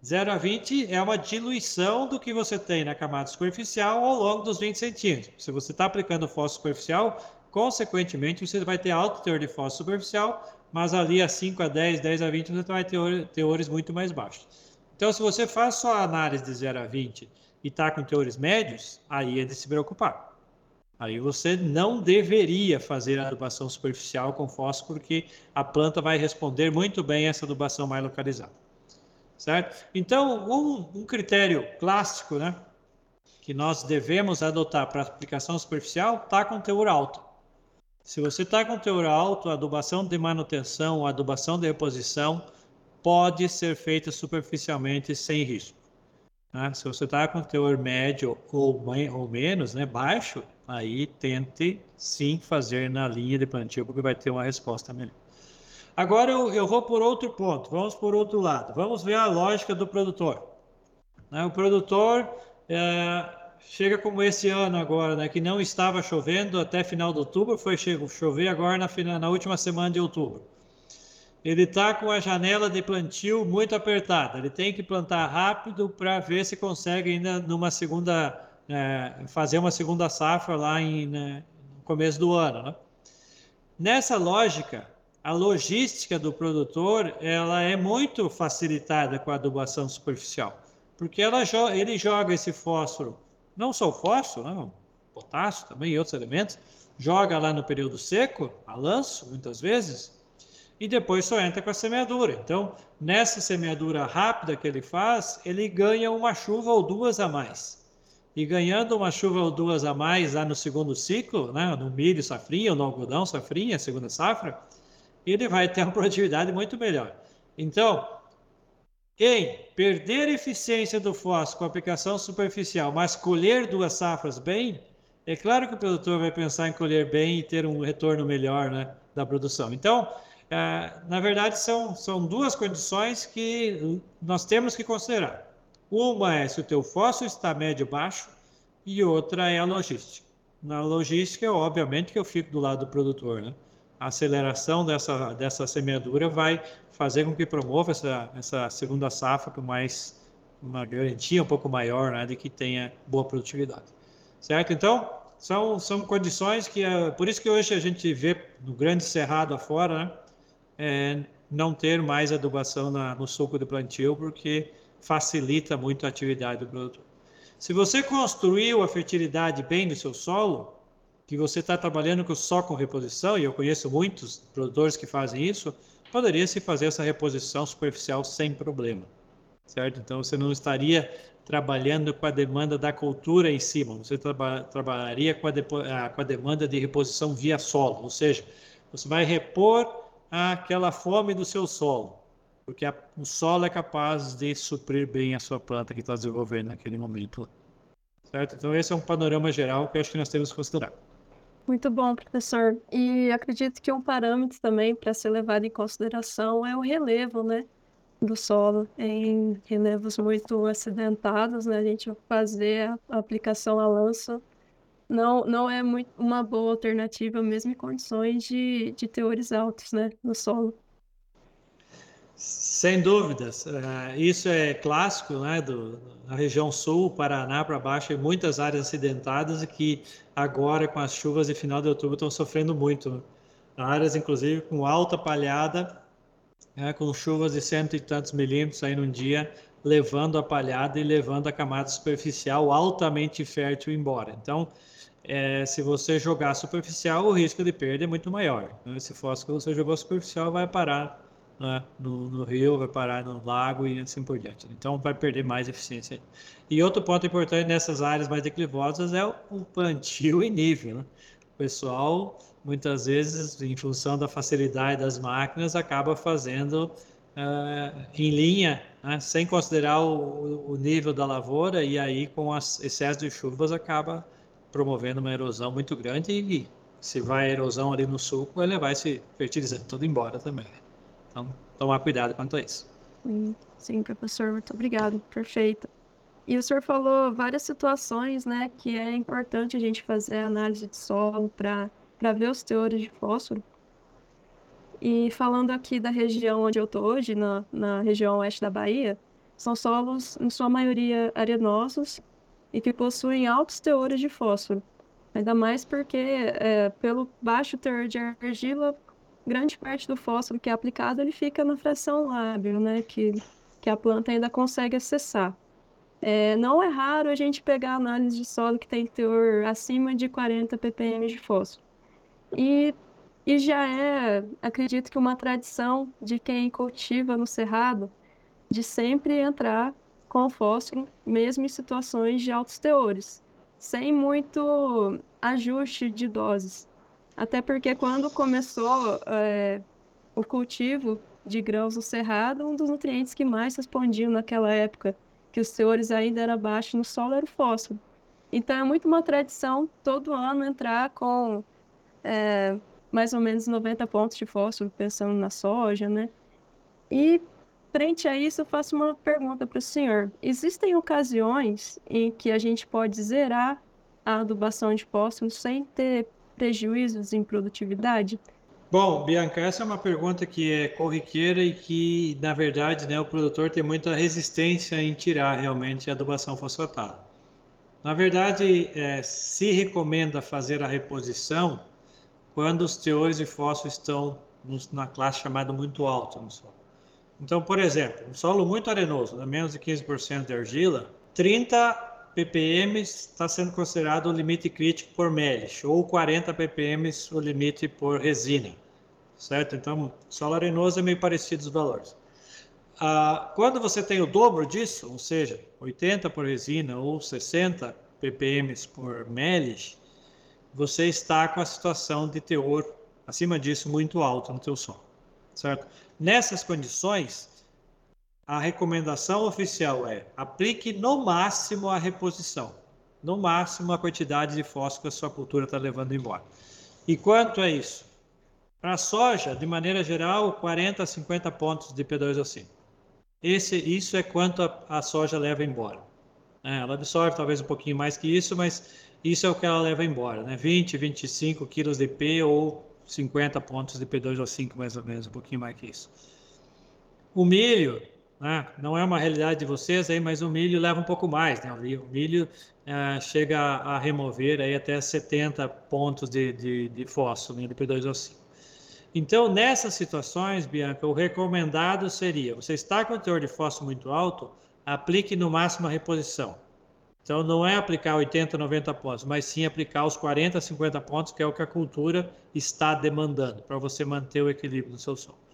0 a 20 é uma diluição do que você tem na camada superficial ao longo dos 20 centímetros. Se você está aplicando fósforo superficial, consequentemente você vai ter alto teor de fósforo superficial, mas ali a 5 a 10, 10 a 20 você vai ter teores muito mais baixos. Então, se você faz só a análise de 0 a 20 e está com teores médios, aí é de se preocupar. Aí você não deveria fazer a adubação superficial com fósforo, porque a planta vai responder muito bem essa adubação mais localizada. Certo? Então, um, um critério clássico né, que nós devemos adotar para aplicação superficial está com teor alto. Se você está com teor alto, a adubação de manutenção, a adubação de reposição, pode ser feita superficialmente sem risco. Né? Se você está com teor médio ou, ou menos, né, baixo, aí tente sim fazer na linha de plantio, porque vai ter uma resposta melhor. Agora eu, eu vou por outro ponto, vamos por outro lado. Vamos ver a lógica do produtor. Né? O produtor é, chega como esse ano agora, né, que não estava chovendo até final de outubro, foi chover agora na, na última semana de outubro ele está com a janela de plantio muito apertada. Ele tem que plantar rápido para ver se consegue ainda numa segunda é, fazer uma segunda safra lá em, né, no começo do ano. Né? Nessa lógica, a logística do produtor ela é muito facilitada com a adubação superficial, porque ela, ele joga esse fósforo, não só o fósforo, né, potássio também e outros elementos, joga lá no período seco, a lanço, muitas vezes, e depois só entra com a semeadura. Então, nessa semeadura rápida que ele faz, ele ganha uma chuva ou duas a mais. E ganhando uma chuva ou duas a mais lá no segundo ciclo, né, no milho safrinha ou no algodão safrinha, segunda safra, ele vai ter uma produtividade muito melhor. Então, em perder eficiência do fósforo com aplicação superficial, mas colher duas safras bem, é claro que o produtor vai pensar em colher bem e ter um retorno melhor né, da produção. Então, é, na verdade, são, são duas condições que nós temos que considerar. Uma é se o teu fósforo está médio baixo e outra é a logística. Na logística, obviamente que eu fico do lado do produtor, né? A aceleração dessa, dessa semeadura vai fazer com que promova essa, essa segunda safra com mais uma garantia um pouco maior, né, de que tenha boa produtividade. Certo? Então, são, são condições que, é, por isso que hoje a gente vê no grande cerrado afora, né, é, não ter mais adubação na, no suco de plantio, porque facilita muito a atividade do produtor. Se você construiu a fertilidade bem no seu solo, que você está trabalhando só com reposição, e eu conheço muitos produtores que fazem isso, poderia se fazer essa reposição superficial sem problema, certo? Então você não estaria trabalhando com a demanda da cultura em cima, você traba trabalharia com a, com a demanda de reposição via solo, ou seja, você vai repor aquela fome do seu solo, porque a, o solo é capaz de suprir bem a sua planta que está desenvolvendo naquele momento. Certo? Então, esse é um panorama geral que eu acho que nós temos que considerar.
Muito bom, professor. E acredito que um parâmetro também para ser levado em consideração é o relevo, né? Do solo. Em relevos muito acidentados, né? A gente fazer a aplicação a lança não, não é muito uma boa alternativa, mesmo em condições de, de teores altos, né, no solo.
Sem dúvidas, uh, isso é clássico, né, do, da região sul, Paraná para baixo, e muitas áreas acidentadas e que agora com as chuvas de final de outubro estão sofrendo muito. Áreas, inclusive, com alta palhada, né, com chuvas de cento e tantos milímetros aí num dia, levando a palhada e levando a camada superficial altamente fértil embora. Então, é, se você jogar superficial, o risco de perda é muito maior. Né? Se fósforo que você jogou superficial, vai parar né? no, no, rio, vai parar no lago e assim por diante. Então, vai perder mais eficiência. E outro ponto importante nessas áreas mais declivosas é o, o plantio em nível. Né? O pessoal, muitas vezes, em função da facilidade das máquinas, acaba fazendo uh, em linha, né? sem considerar o, o nível da lavoura, e aí, com as excesso de chuvas, acaba promovendo uma erosão muito grande e se vai a erosão ali no suco, ele vai se fertilizando tudo embora também. Então, tomar cuidado quanto a isso.
Sim, professor, muito obrigado. Perfeito. E o senhor falou várias situações, né, que é importante a gente fazer análise de solo para ver os teores de fósforo. E falando aqui da região onde eu estou hoje, na, na região oeste da Bahia, são solos, em sua maioria, arenosos e que possuem altos teores de fósforo. Ainda mais porque, é, pelo baixo teor de argila, grande parte do fósforo que é aplicado ele fica na fração lábil, né, que, que a planta ainda consegue acessar. É, não é raro a gente pegar análise de solo que tem teor acima de 40 ppm de fósforo. E, e já é, acredito que uma tradição de quem cultiva no cerrado de sempre entrar com fósforo, mesmo em situações de altos teores, sem muito ajuste de doses. Até porque quando começou é, o cultivo de grãos no cerrado, um dos nutrientes que mais respondiam naquela época que os teores ainda eram baixos no solo era o fósforo. Então é muito uma tradição todo ano entrar com é, mais ou menos 90 pontos de fósforo, pensando na soja, né? E frente a isso, eu faço uma pergunta para o senhor. Existem ocasiões em que a gente pode zerar a adubação de fósforo sem ter prejuízos em produtividade?
Bom, Bianca, essa é uma pergunta que é corriqueira e que, na verdade, né, o produtor tem muita resistência em tirar realmente a adubação fosfatada. Na verdade, é, se recomenda fazer a reposição quando os teores de fósforo estão na classe chamada muito alta no solo. Então, por exemplo, um solo muito arenoso, menos de 15% de argila, 30 ppm está sendo considerado o limite crítico por melis, ou 40 ppm o limite por resina, certo? Então, solo arenoso é meio parecido os valores. Ah, quando você tem o dobro disso, ou seja, 80 por resina ou 60 ppm por melis, você está com a situação de teor acima disso muito alto no teu solo, certo? Nessas condições, a recomendação oficial é aplique no máximo a reposição, no máximo a quantidade de fósforo que a sua cultura está levando embora. E quanto é isso? Para a soja, de maneira geral, 40 a 50 pontos de P2O5. Esse, isso é quanto a, a soja leva embora. É, ela absorve talvez um pouquinho mais que isso, mas isso é o que ela leva embora, né? 20, 25 quilos de P ou 50 pontos de P2O5, mais ou menos, um pouquinho mais que isso. O milho, né? Não é uma realidade de vocês aí, mas o milho leva um pouco mais, né? O milho é, chega a, remover aí até 70 pontos de, de, de fósforo, né? de P2O5. Então, nessas situações, Bianca, o recomendado seria, você está com o teor de fósforo muito alto, aplique no máximo a reposição. Então, não é aplicar 80, 90 pontos, mas sim aplicar os 40, 50 pontos, que é o que a cultura está demandando, para você manter o equilíbrio do seu solo.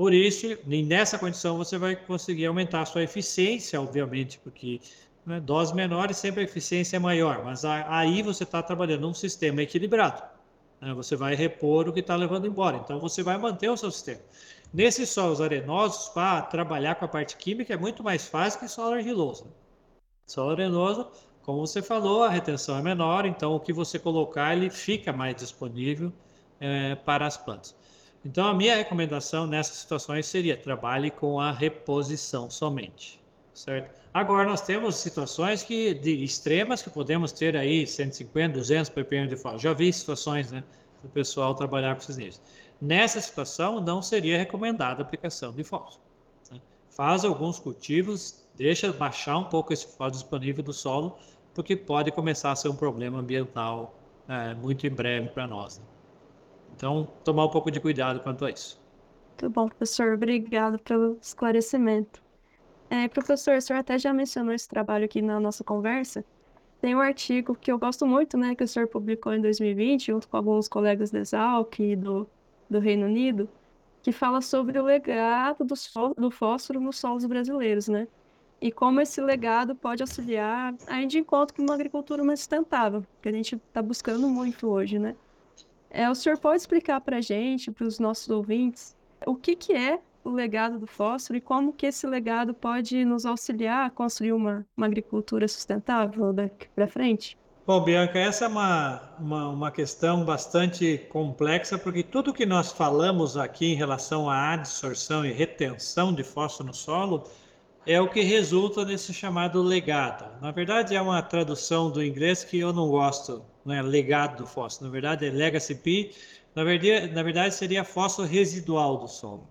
Por isso, nessa condição, você vai conseguir aumentar a sua eficiência, obviamente, porque né, doses menores sempre a eficiência é maior, mas aí você está trabalhando num sistema equilibrado. Né? Você vai repor o que está levando embora, então você vai manter o seu sistema. Nesses solos arenosos, para trabalhar com a parte química é muito mais fácil que solo argiloso. Solo arenoso, como você falou, a retenção é menor, então o que você colocar ele fica mais disponível é, para as plantas. Então, a minha recomendação nessas situações seria trabalhe com a reposição somente, certo? Agora, nós temos situações que, de extremas que podemos ter aí 150, 200 ppm de fósforo. Já vi situações, né, do pessoal trabalhar com esses níveis. Nessa situação, não seria recomendada a aplicação de fósforo. Né? Faz alguns cultivos, deixa baixar um pouco esse fósforo disponível do solo, porque pode começar a ser um problema ambiental é, muito em breve para nós. Né? Então, tomar um pouco de cuidado quanto a isso.
Muito bom, professor. Obrigado pelo esclarecimento. É, professor, o senhor até já mencionou esse trabalho aqui na nossa conversa. Tem um artigo que eu gosto muito, né, que o senhor publicou em 2020, junto com alguns colegas da Exalc e do, do Reino Unido, que fala sobre o legado do, do fósforo nos solos brasileiros, né? E como esse legado pode auxiliar a de encontro com uma agricultura mais sustentável, que a gente está buscando muito hoje, né? É, o senhor pode explicar para a gente, para os nossos ouvintes, o que, que é o legado do fósforo e como que esse legado pode nos auxiliar a construir uma, uma agricultura sustentável daqui para frente?
Bom, Bianca, essa é uma, uma, uma, questão bastante complexa, porque tudo que nós falamos aqui em relação à adsorção e retenção de fósforo no solo é o que resulta nesse chamado legado. Na verdade, é uma tradução do inglês que eu não gosto, não é legado do fósforo. Na verdade, é legacy P. Na verdade, na verdade seria fósforo residual do solo.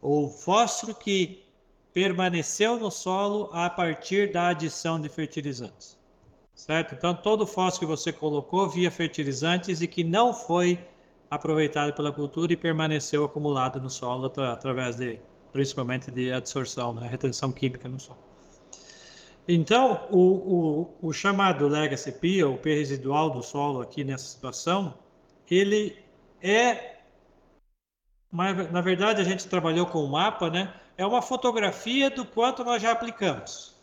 O fósforo que permaneceu no solo a partir da adição de fertilizantes. Certo? Então, todo fósforo que você colocou via fertilizantes e que não foi aproveitado pela cultura e permaneceu acumulado no solo através de principalmente de absorção, né, retenção química no solo. Então, o, o, o chamado legacy P, ou P residual do solo aqui nessa situação, ele é, na verdade a gente trabalhou com o mapa, né? É uma fotografia do quanto nós já aplicamos.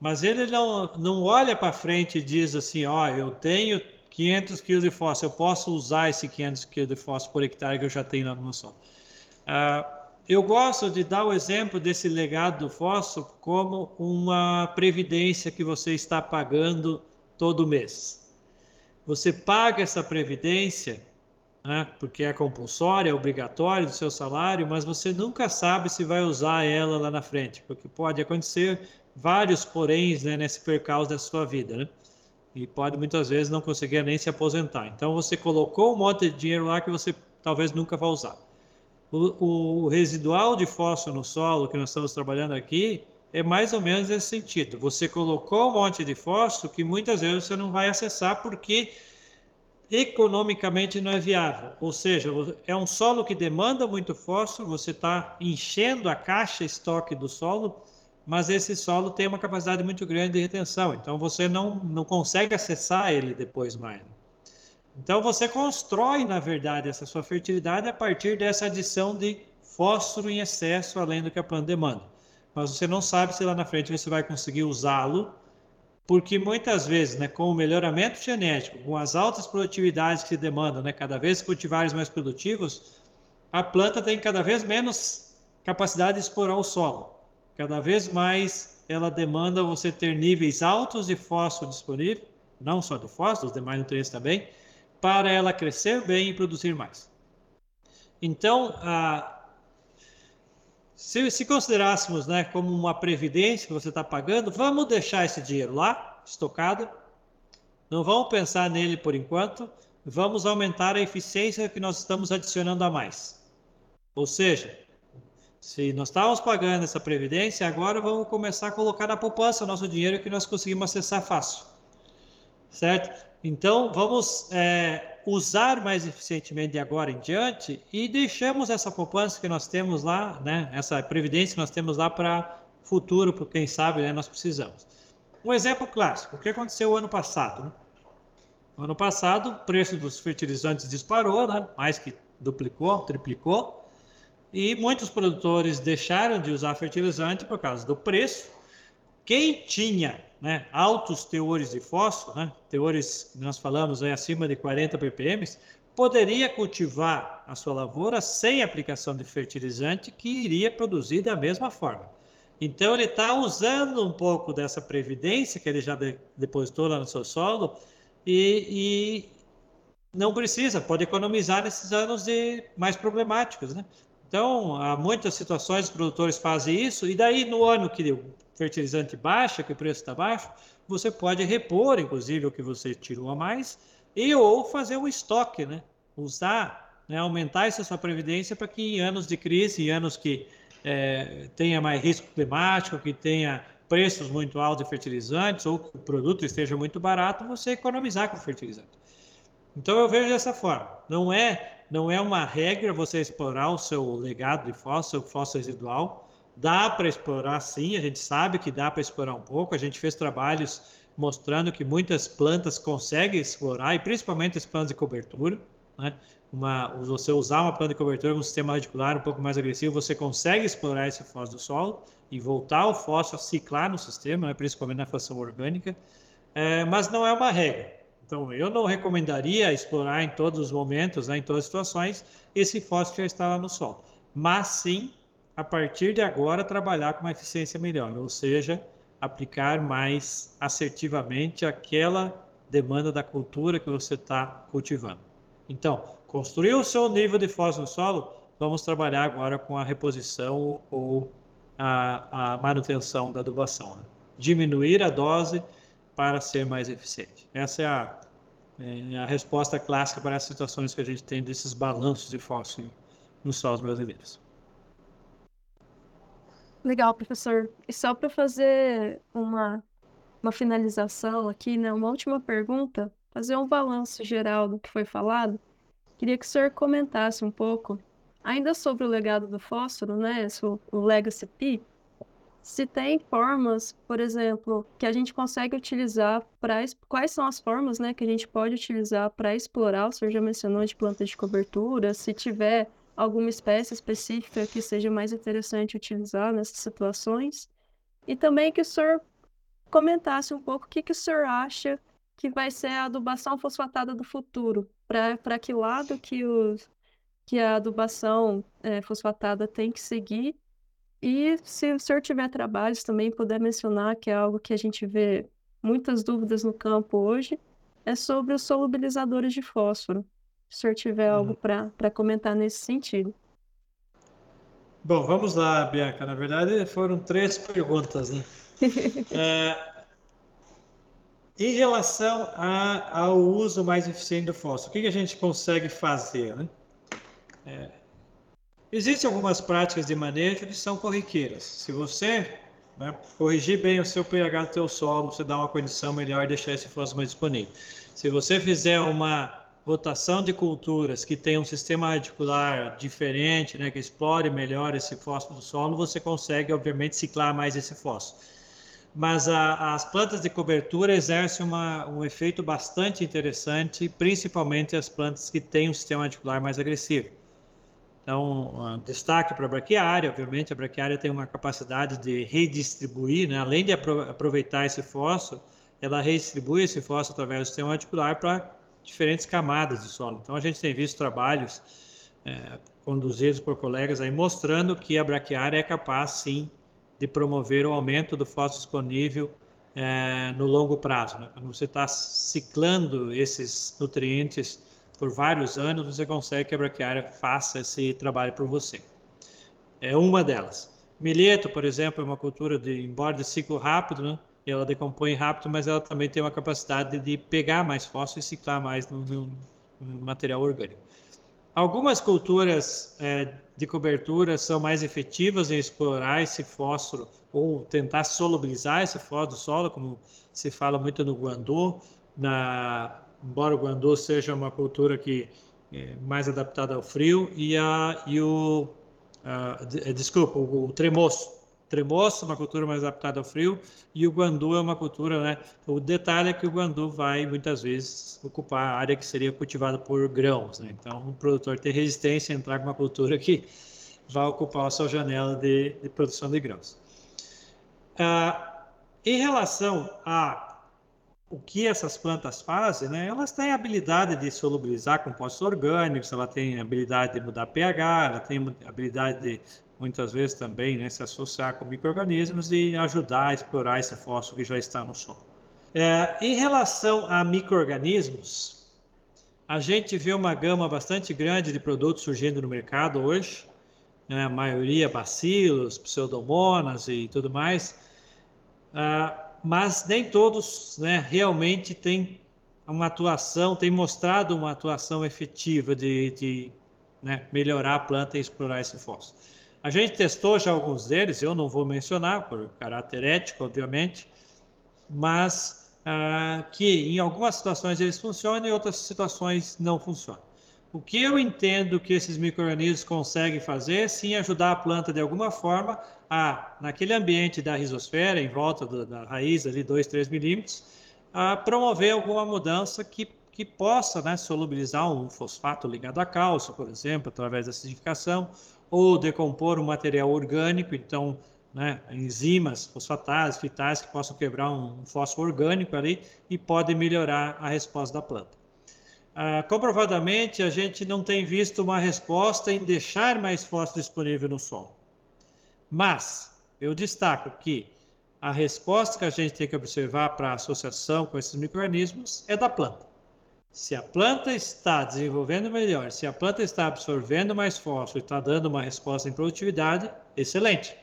Mas ele não, não olha para frente e diz assim, ó, eu tenho 500 kg de fósforo, eu posso usar esse 500 kg de fósforo por hectare que eu já tenho lá no meu solo. Ah, eu gosto de dar o exemplo desse legado do como uma previdência que você está pagando todo mês. Você paga essa previdência, né, porque é compulsória, é obrigatória do seu salário, mas você nunca sabe se vai usar ela lá na frente, porque pode acontecer vários poréns né, nesse percalço da sua vida, né? E pode muitas vezes não conseguir nem se aposentar. Então você colocou um monte de dinheiro lá que você talvez nunca vá usar. O, o, residual de fósforo no solo que nós estamos trabalhando aqui é mais ou menos nesse sentido. Você colocou um monte de fósforo que muitas vezes você não vai acessar porque economicamente não é viável. Ou seja, é um solo que demanda muito fósforo, você está enchendo a caixa estoque do solo, mas esse solo tem uma capacidade muito grande de retenção, então você não, não consegue acessar ele depois mais. Então você constrói, na verdade, essa sua fertilidade a partir dessa adição de fósforo em excesso, além do que a planta demanda. Mas você não sabe se lá na frente você vai conseguir usá-lo, porque muitas vezes, né, com o melhoramento genético, com as altas produtividades que se demandam, né, cada vez cultivares mais produtivos, a planta tem cada vez menos capacidade de explorar o solo. Cada vez mais ela demanda você ter níveis altos de fósforo disponível, não só de fósforo, os demais nutrientes também, para ela crescer bem e produzir mais. Então, se, se, considerássemos né, como uma previdência que você está pagando, vamos deixar esse dinheiro lá, estocado, não vamos pensar nele por enquanto, vamos aumentar a eficiência que nós estamos adicionando a mais. Ou seja, se nós estávamos pagando essa previdência, agora vamos começar a colocar na poupança o nosso dinheiro que nós conseguimos acessar fácil. Certo? Então, vamos é, usar mais eficientemente de agora em diante e deixamos essa poupança que nós temos lá, né, essa previdência que nós temos lá para futuro, para quem sabe né, nós precisamos. Um exemplo clássico, o que aconteceu ano passado? Né? No ano passado, o preço dos fertilizantes disparou, né, mais que duplicou, triplicou, e muitos produtores deixaram de usar fertilizante por causa do preço. Quem tinha né, altos teores de fósforo, né, teores que nós falamos acima de 40 ppm, poderia cultivar a sua lavoura sem aplicação de fertilizante que iria produzir da mesma forma. Então ele está usando um pouco dessa previdência que ele já de, depositou lá no seu solo e, e, não precisa, pode economizar nesses anos de mais problemáticos, né? Então, há muitas situações os produtores fazem isso, e daí no ano que fertilizante baixa, que o preço está baixo, você pode repor, inclusive, o que você tirou a mais, e ou fazer um estoque, né? Usar, né? aumentar essa sua previdência para que em anos de crise, em anos que é, tenha mais risco climático, que tenha preços muito altos de fertilizantes, ou que o produto esteja muito barato, você economizar com fertilizante. Então eu vejo dessa forma. Não é não é uma regra você explorar o seu legado de seu fósforo residual, Dá para explorar sim, a gente sabe que dá para explorar um pouco. A gente fez trabalhos mostrando que muitas plantas conseguem explorar, e principalmente as plantas de cobertura. Né? Uma, você usar uma planta de cobertura com um sistema radicular um pouco mais agressivo, você consegue explorar esse fósforo do solo e voltar o fósforo a ciclar no sistema, né? principalmente na fração orgânica, é, mas não é uma regra. Então, eu não recomendaria explorar em todos os momentos, né, em todas as situações, esse fósforo já está lá no solo. Mas sim, a partir de agora, trabalhar com uma eficiência melhor, ou seja, aplicar mais assertivamente aquela demanda da cultura que você está cultivando. Então, construir o seu nível de fósforo no solo, vamos trabalhar agora com a reposição ou a, a manutenção da adubação. Né? Diminuir a dose para ser mais eficiente. Essa é a, é a resposta clássica para as situações que a gente tem desses balanços de fósforo nos solos brasileiros.
Legal, professor. E só para fazer uma, uma finalização aqui, né, uma última pergunta, fazer um balanço geral do que foi falado, queria que o senhor comentasse um pouco, ainda sobre o legado do fósforo, né, o Legacy P, se tem formas, por exemplo, que a gente consegue utilizar para quais são as formas, né, que a gente pode utilizar para explorar, o senhor já mencionou de planta de cobertura, se tiver alguma espécie específica que seja mais interessante utilizar nessas situações, e também que o senhor comentasse um pouco o que, que o senhor acha que vai ser a adubação fosfatada do futuro, para que lado que, o, que a adubação é, fosfatada tem que seguir e se o senhor tiver trabalhos também, puder mencionar, que é algo que a gente vê muitas dúvidas no campo hoje, é sobre os solubilizadores de fósforo. Se o senhor tiver uhum. algo para comentar nesse sentido.
Bom, vamos lá, Bianca. Na verdade, foram três perguntas, né? é, em relação a, ao uso mais eficiente do fósforo, o que, que a gente consegue fazer? Né? É, Existem algumas práticas de manejo que são corriqueiras. Se você né, corrigir bem o seu pH do seu solo, você dá uma condição melhor e deixar esse fósforo mais disponível. Se você fizer uma rotação de culturas que tem um sistema radicular diferente, né, que explore melhor esse fósforo do solo, você consegue, obviamente, ciclar mais esse fósforo. Mas a, as plantas de cobertura exercem uma, um efeito bastante interessante, principalmente as plantas que têm um sistema radicular mais agressivo. Então, destaque para a braquiária, obviamente, a braquiária tem uma capacidade de redistribuir, né? além de aproveitar esse fósforo, ela redistribui esse fósforo através do sistema articular para diferentes camadas de solo. Então, a gente tem visto trabalhos é, conduzidos por colegas aí mostrando que a braquiária é capaz, sim, de promover o aumento do fósforo disponível é, no longo prazo. Né? Você está ciclando esses nutrientes por vários anos, você consegue que a braquiária faça esse trabalho por você. É uma delas. Milheto, por exemplo, é uma cultura de, embora de ciclo rápido, né? ela decompõe rápido, mas ela também tem uma capacidade de pegar mais fósforo e ciclar mais no, no, no material orgânico. Algumas culturas é, de cobertura são mais efetivas em explorar esse fósforo ou tentar solubilizar esse fósforo do solo, como se fala muito no guandô, na embora o guandô seja uma cultura que é mais adaptada ao frio, e, a, e o, a, é, desculpa, o, o tremoço. Tremoço uma cultura mais adaptada ao frio, e o guandu é uma cultura, né? O detalhe é que o guandu vai, muitas vezes, ocupar a área que seria cultivada por grãos, né? Então, o produtor tem resistência a entrar com uma cultura que vai ocupar a sua janela de, de produção de grãos. Ah, em relação a o que essas plantas fazem, né? Elas têm a habilidade de solubilizar compostos orgânicos, ela tem a habilidade de mudar pH, ela tem a habilidade de muitas vezes também né, se associar com microrganismos e ajudar a explorar esse fósforo que já está no solo. É, em relação a microrganismos, a gente vê uma gama bastante grande de produtos surgindo no mercado hoje, né, a maioria bacilos, pseudomonas e tudo mais. Ah, mas nem todos né, realmente têm uma atuação, têm mostrado uma atuação efetiva de, de né, melhorar a planta e explorar esse fósforo. A gente testou já alguns deles, eu não vou mencionar por caráter ético, obviamente, mas ah, que em algumas situações eles funcionam e em outras situações não funcionam. O que eu entendo que esses micro-organismos conseguem fazer é sim ajudar a planta de alguma forma naquele ambiente da rizosfera, em volta do, da raiz, ali 2, 3 milímetros, a promover alguma mudança que, que possa né, solubilizar um fosfato ligado a cálcio, por exemplo, através da acidificação, ou decompor um material orgânico, então, né, enzimas fosfatases, fitais, que possam quebrar um fósforo orgânico ali e podem melhorar a resposta da planta. Ah, comprovadamente, a gente não tem visto uma resposta em deixar mais fósforo disponível no solo. Mas eu destaco que a resposta que a gente tem que observar para a associação com esses micro-organismos é da planta. Se a planta está desenvolvendo melhor, se a planta está absorvendo mais fósforo e está dando uma resposta em produtividade, excelente.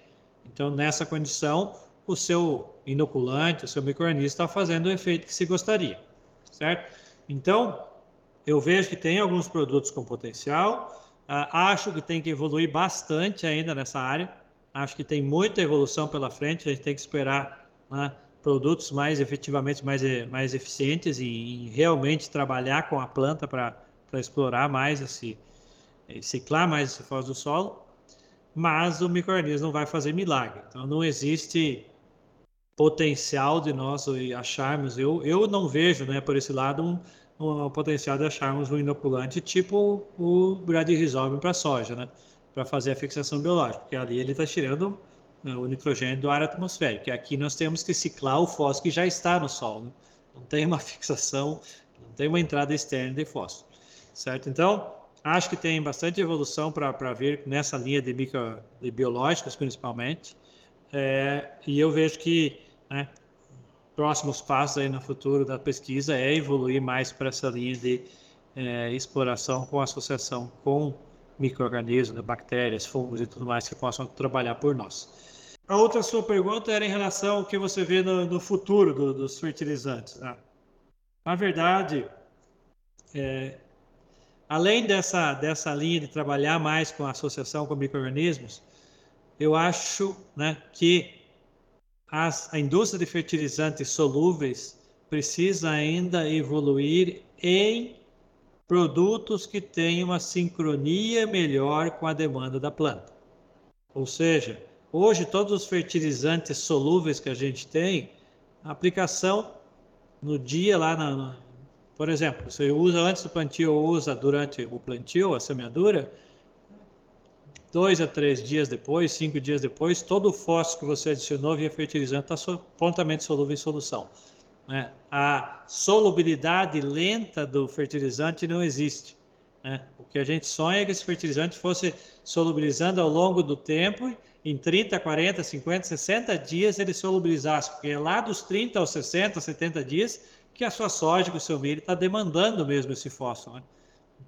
Então, nessa condição, o seu inoculante, o seu microorganismo está fazendo o efeito que se gostaria, certo? Então, eu vejo que tem alguns produtos com potencial, uh, acho que tem que evoluir bastante ainda nessa área, acho que tem muita evolução pela frente, a gente tem que esperar né, produtos mais efetivamente mais, mais eficientes e, e realmente trabalhar com a planta para explorar mais esse, ciclar mais esse fósforo do solo, mas o microorganismo não vai fazer milagre. Então não existe potencial de nós acharmos, eu, eu não vejo né, por esse lado um, um, um potencial de acharmos um inoculante tipo o Bradyrhizobin para soja, né, para fazer a fixação biológica, porque ali ele está tirando né, o nitrogênio do ar atmosférico, que aqui nós temos que ciclar o fósforo que já está no solo, né? não tem uma fixação, não tem uma entrada externa de fósforo, certo? Então, acho que tem bastante evolução para ver nessa linha de, micro, de biológicos, principalmente, é, e eu vejo que né, próximos passos aí no futuro da pesquisa é evoluir mais para essa linha de é, exploração com associação com micro-organismos, bactérias, fungos e tudo mais que possam trabalhar por nós. A outra sua pergunta era em relação ao que você vê no, no futuro do, dos fertilizantes. Né? Na verdade, é, além dessa, dessa linha de trabalhar mais com a associação com micro-organismos, eu acho né, que as, a indústria de fertilizantes solúveis precisa ainda evoluir em produtos que tenham uma sincronia melhor com a demanda da planta. Ou seja, Hoje, todos os fertilizantes solúveis que a gente tem, a aplicação no dia lá, na, por exemplo, você usa antes do plantio ou usa durante o plantio, a semeadura, dois a três dias depois, cinco dias depois, todo o fósforo que você adicionou via fertilizante está prontamente solúvel em solução. Né? A solubilidade lenta do fertilizante não existe. Né? O que a gente sonha é que esse fertilizante fosse solubilizando ao longo do tempo em 30, 40, 50, 60 dias ele solubilizasse, porque é lá dos 30 aos 60, 70 dias que a sua soja, o seu milho está demandando mesmo esse fósforo. Né?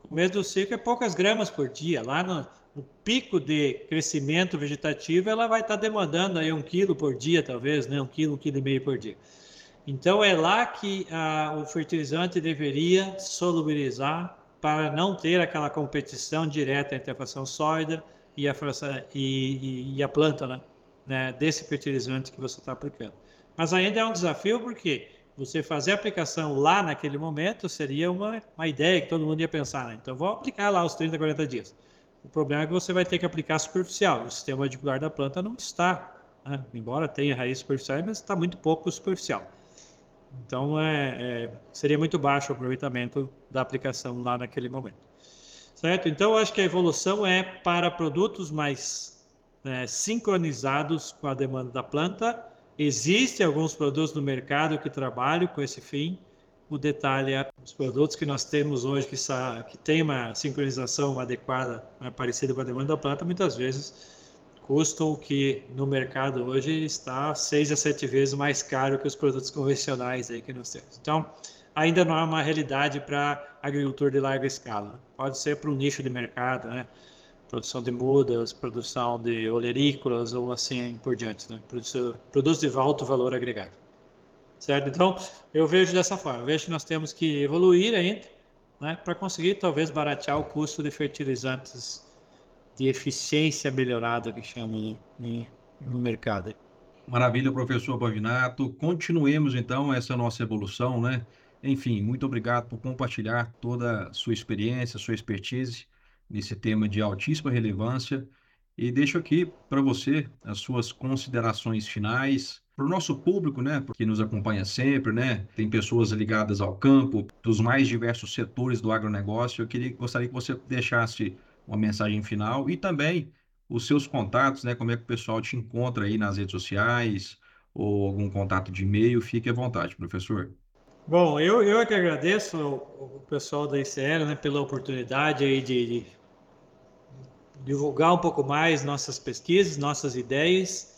No começo do ciclo é poucas gramas por dia, lá no, no pico de crescimento vegetativo ela vai estar tá demandando aí um quilo por dia, talvez, né? um quilo, um quilo e meio por dia. Então é lá que ah, o fertilizante deveria solubilizar para não ter aquela competição direta entre a fração sólida e a, e, e, e a planta né, né, desse fertilizante que você está aplicando. Mas ainda é um desafio porque você fazer a aplicação lá naquele momento seria uma, uma ideia que todo mundo ia pensar. Né? Então, vou aplicar lá os 30, 40 dias. O problema é que você vai ter que aplicar superficial. O sistema radicular da planta não está, né? embora tenha raiz superficial, mas está muito pouco superficial. Então, é, é, seria muito baixo o aproveitamento da aplicação lá naquele momento. Certo? Então, acho que a evolução é para produtos mais né, sincronizados com a demanda da planta. Existem alguns produtos no mercado que trabalham com esse fim. O detalhe é os produtos que nós temos hoje que, que tem uma sincronização adequada, né, parecida com a demanda da planta, muitas vezes custam o que no mercado hoje está seis a sete vezes mais caro que os produtos convencionais aí que nós temos. Então, ainda não é uma realidade para agricultor de larga escala. Pode ser para um nicho de mercado, né? Produção de mudas, produção de olerícolas ou assim por diante, né? Produtos de alto valor agregado. Certo? Então, eu vejo dessa forma. Eu vejo que nós temos que evoluir ainda, né? Para conseguir talvez baratear o custo de fertilizantes de eficiência melhorada que chamam no, no mercado.
Maravilha, professor Pavinato. Continuemos então essa nossa evolução, né? Enfim, muito obrigado por compartilhar toda a sua experiência, sua expertise nesse tema de altíssima relevância. E deixo aqui para você as suas considerações finais. Para o nosso público, né, que nos acompanha sempre, né, tem pessoas ligadas ao campo, dos mais diversos setores do agronegócio. Eu queria, gostaria que você deixasse uma mensagem final e também os seus contatos, né, como é que o pessoal te encontra aí nas redes sociais ou algum contato de e-mail. Fique à vontade, professor.
Bom, eu, eu é que agradeço o, pessoal da ICL né, pela oportunidade aí de, de, divulgar um pouco mais nossas pesquisas, nossas ideias.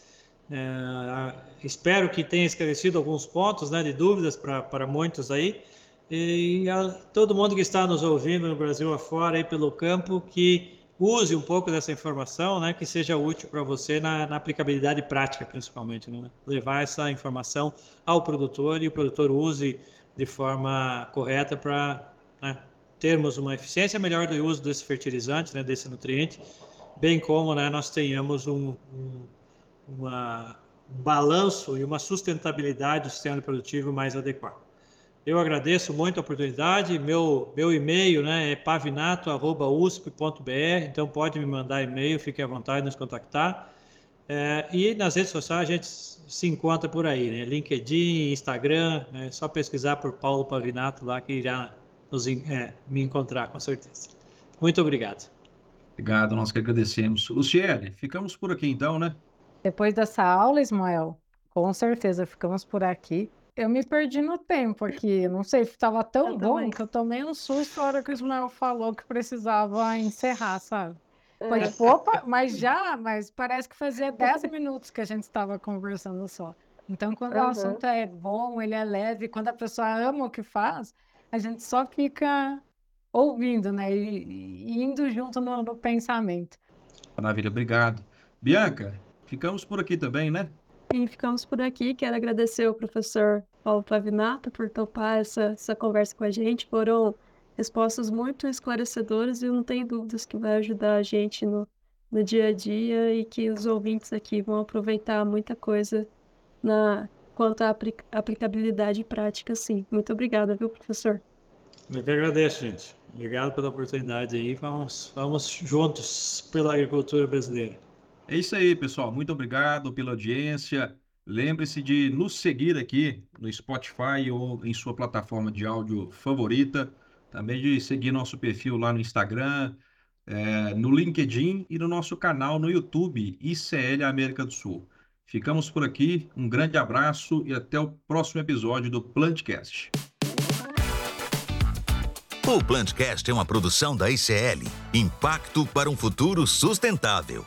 É, espero que tenha esclarecido alguns pontos né, de dúvidas para muitos aí. E a, todo mundo que está nos ouvindo no Brasil afora, aí pelo campo, que use um pouco dessa informação, né, que seja útil para você na, na, aplicabilidade prática, principalmente, né? levar essa informação ao produtor e o produtor use de forma correta para né, termos uma eficiência melhor do uso desse fertilizante, né, desse nutriente, bem como né, nós tenhamos um, um, uma, um balanço e uma sustentabilidade do sistema produtivo mais adequado. Eu agradeço muito a oportunidade. Meu, meu e-mail né, é pavinato.usp.br, então pode me mandar e-mail, fique à vontade de nos contactar. É, e nas redes sociais a gente se encontra por aí, né? LinkedIn, Instagram, é só pesquisar por Paulo Pavinato lá que irá nos, é, me encontrar, com certeza. Muito obrigado.
Obrigado, nós que agradecemos. Luciene, ficamos por aqui então, né?
Depois dessa aula, Ismael, com certeza ficamos por aqui. Eu me perdi no tempo aqui, não sei, estava tão eu bom também. que eu tomei um susto na hora que o Ismael falou que precisava encerrar, sabe? Foi é. opa, mas já, mas parece que fazia 10 minutos que a gente estava conversando só. Então, quando uhum. o assunto é bom, ele é leve, quando a pessoa ama o que faz, a gente só fica ouvindo, né? E, e indo junto no, no pensamento.
Maravilha, obrigado. Bianca, ficamos por aqui também, né?
Sim, ficamos por aqui. Quero agradecer ao professor Paulo Pavinato por topar essa, essa conversa com a gente. Foram respostas muito esclarecedoras e eu não tenho dúvidas que vai ajudar a gente no, no dia a dia e que os ouvintes aqui vão aproveitar muita coisa na quanto à aplicabilidade prática, sim. Muito obrigada, viu, professor?
Eu que agradeço, gente. Obrigado pela oportunidade aí. Vamos, vamos juntos pela agricultura brasileira.
É isso aí, pessoal. Muito obrigado pela audiência. Lembre-se de nos seguir aqui no Spotify ou em sua plataforma de áudio favorita. Também de seguir nosso perfil lá no Instagram, é, no LinkedIn e no nosso canal no YouTube, ICL América do Sul. Ficamos por aqui. Um grande abraço e até o próximo episódio do Plantcast.
O Plantcast é uma produção da ICL Impacto para um Futuro Sustentável.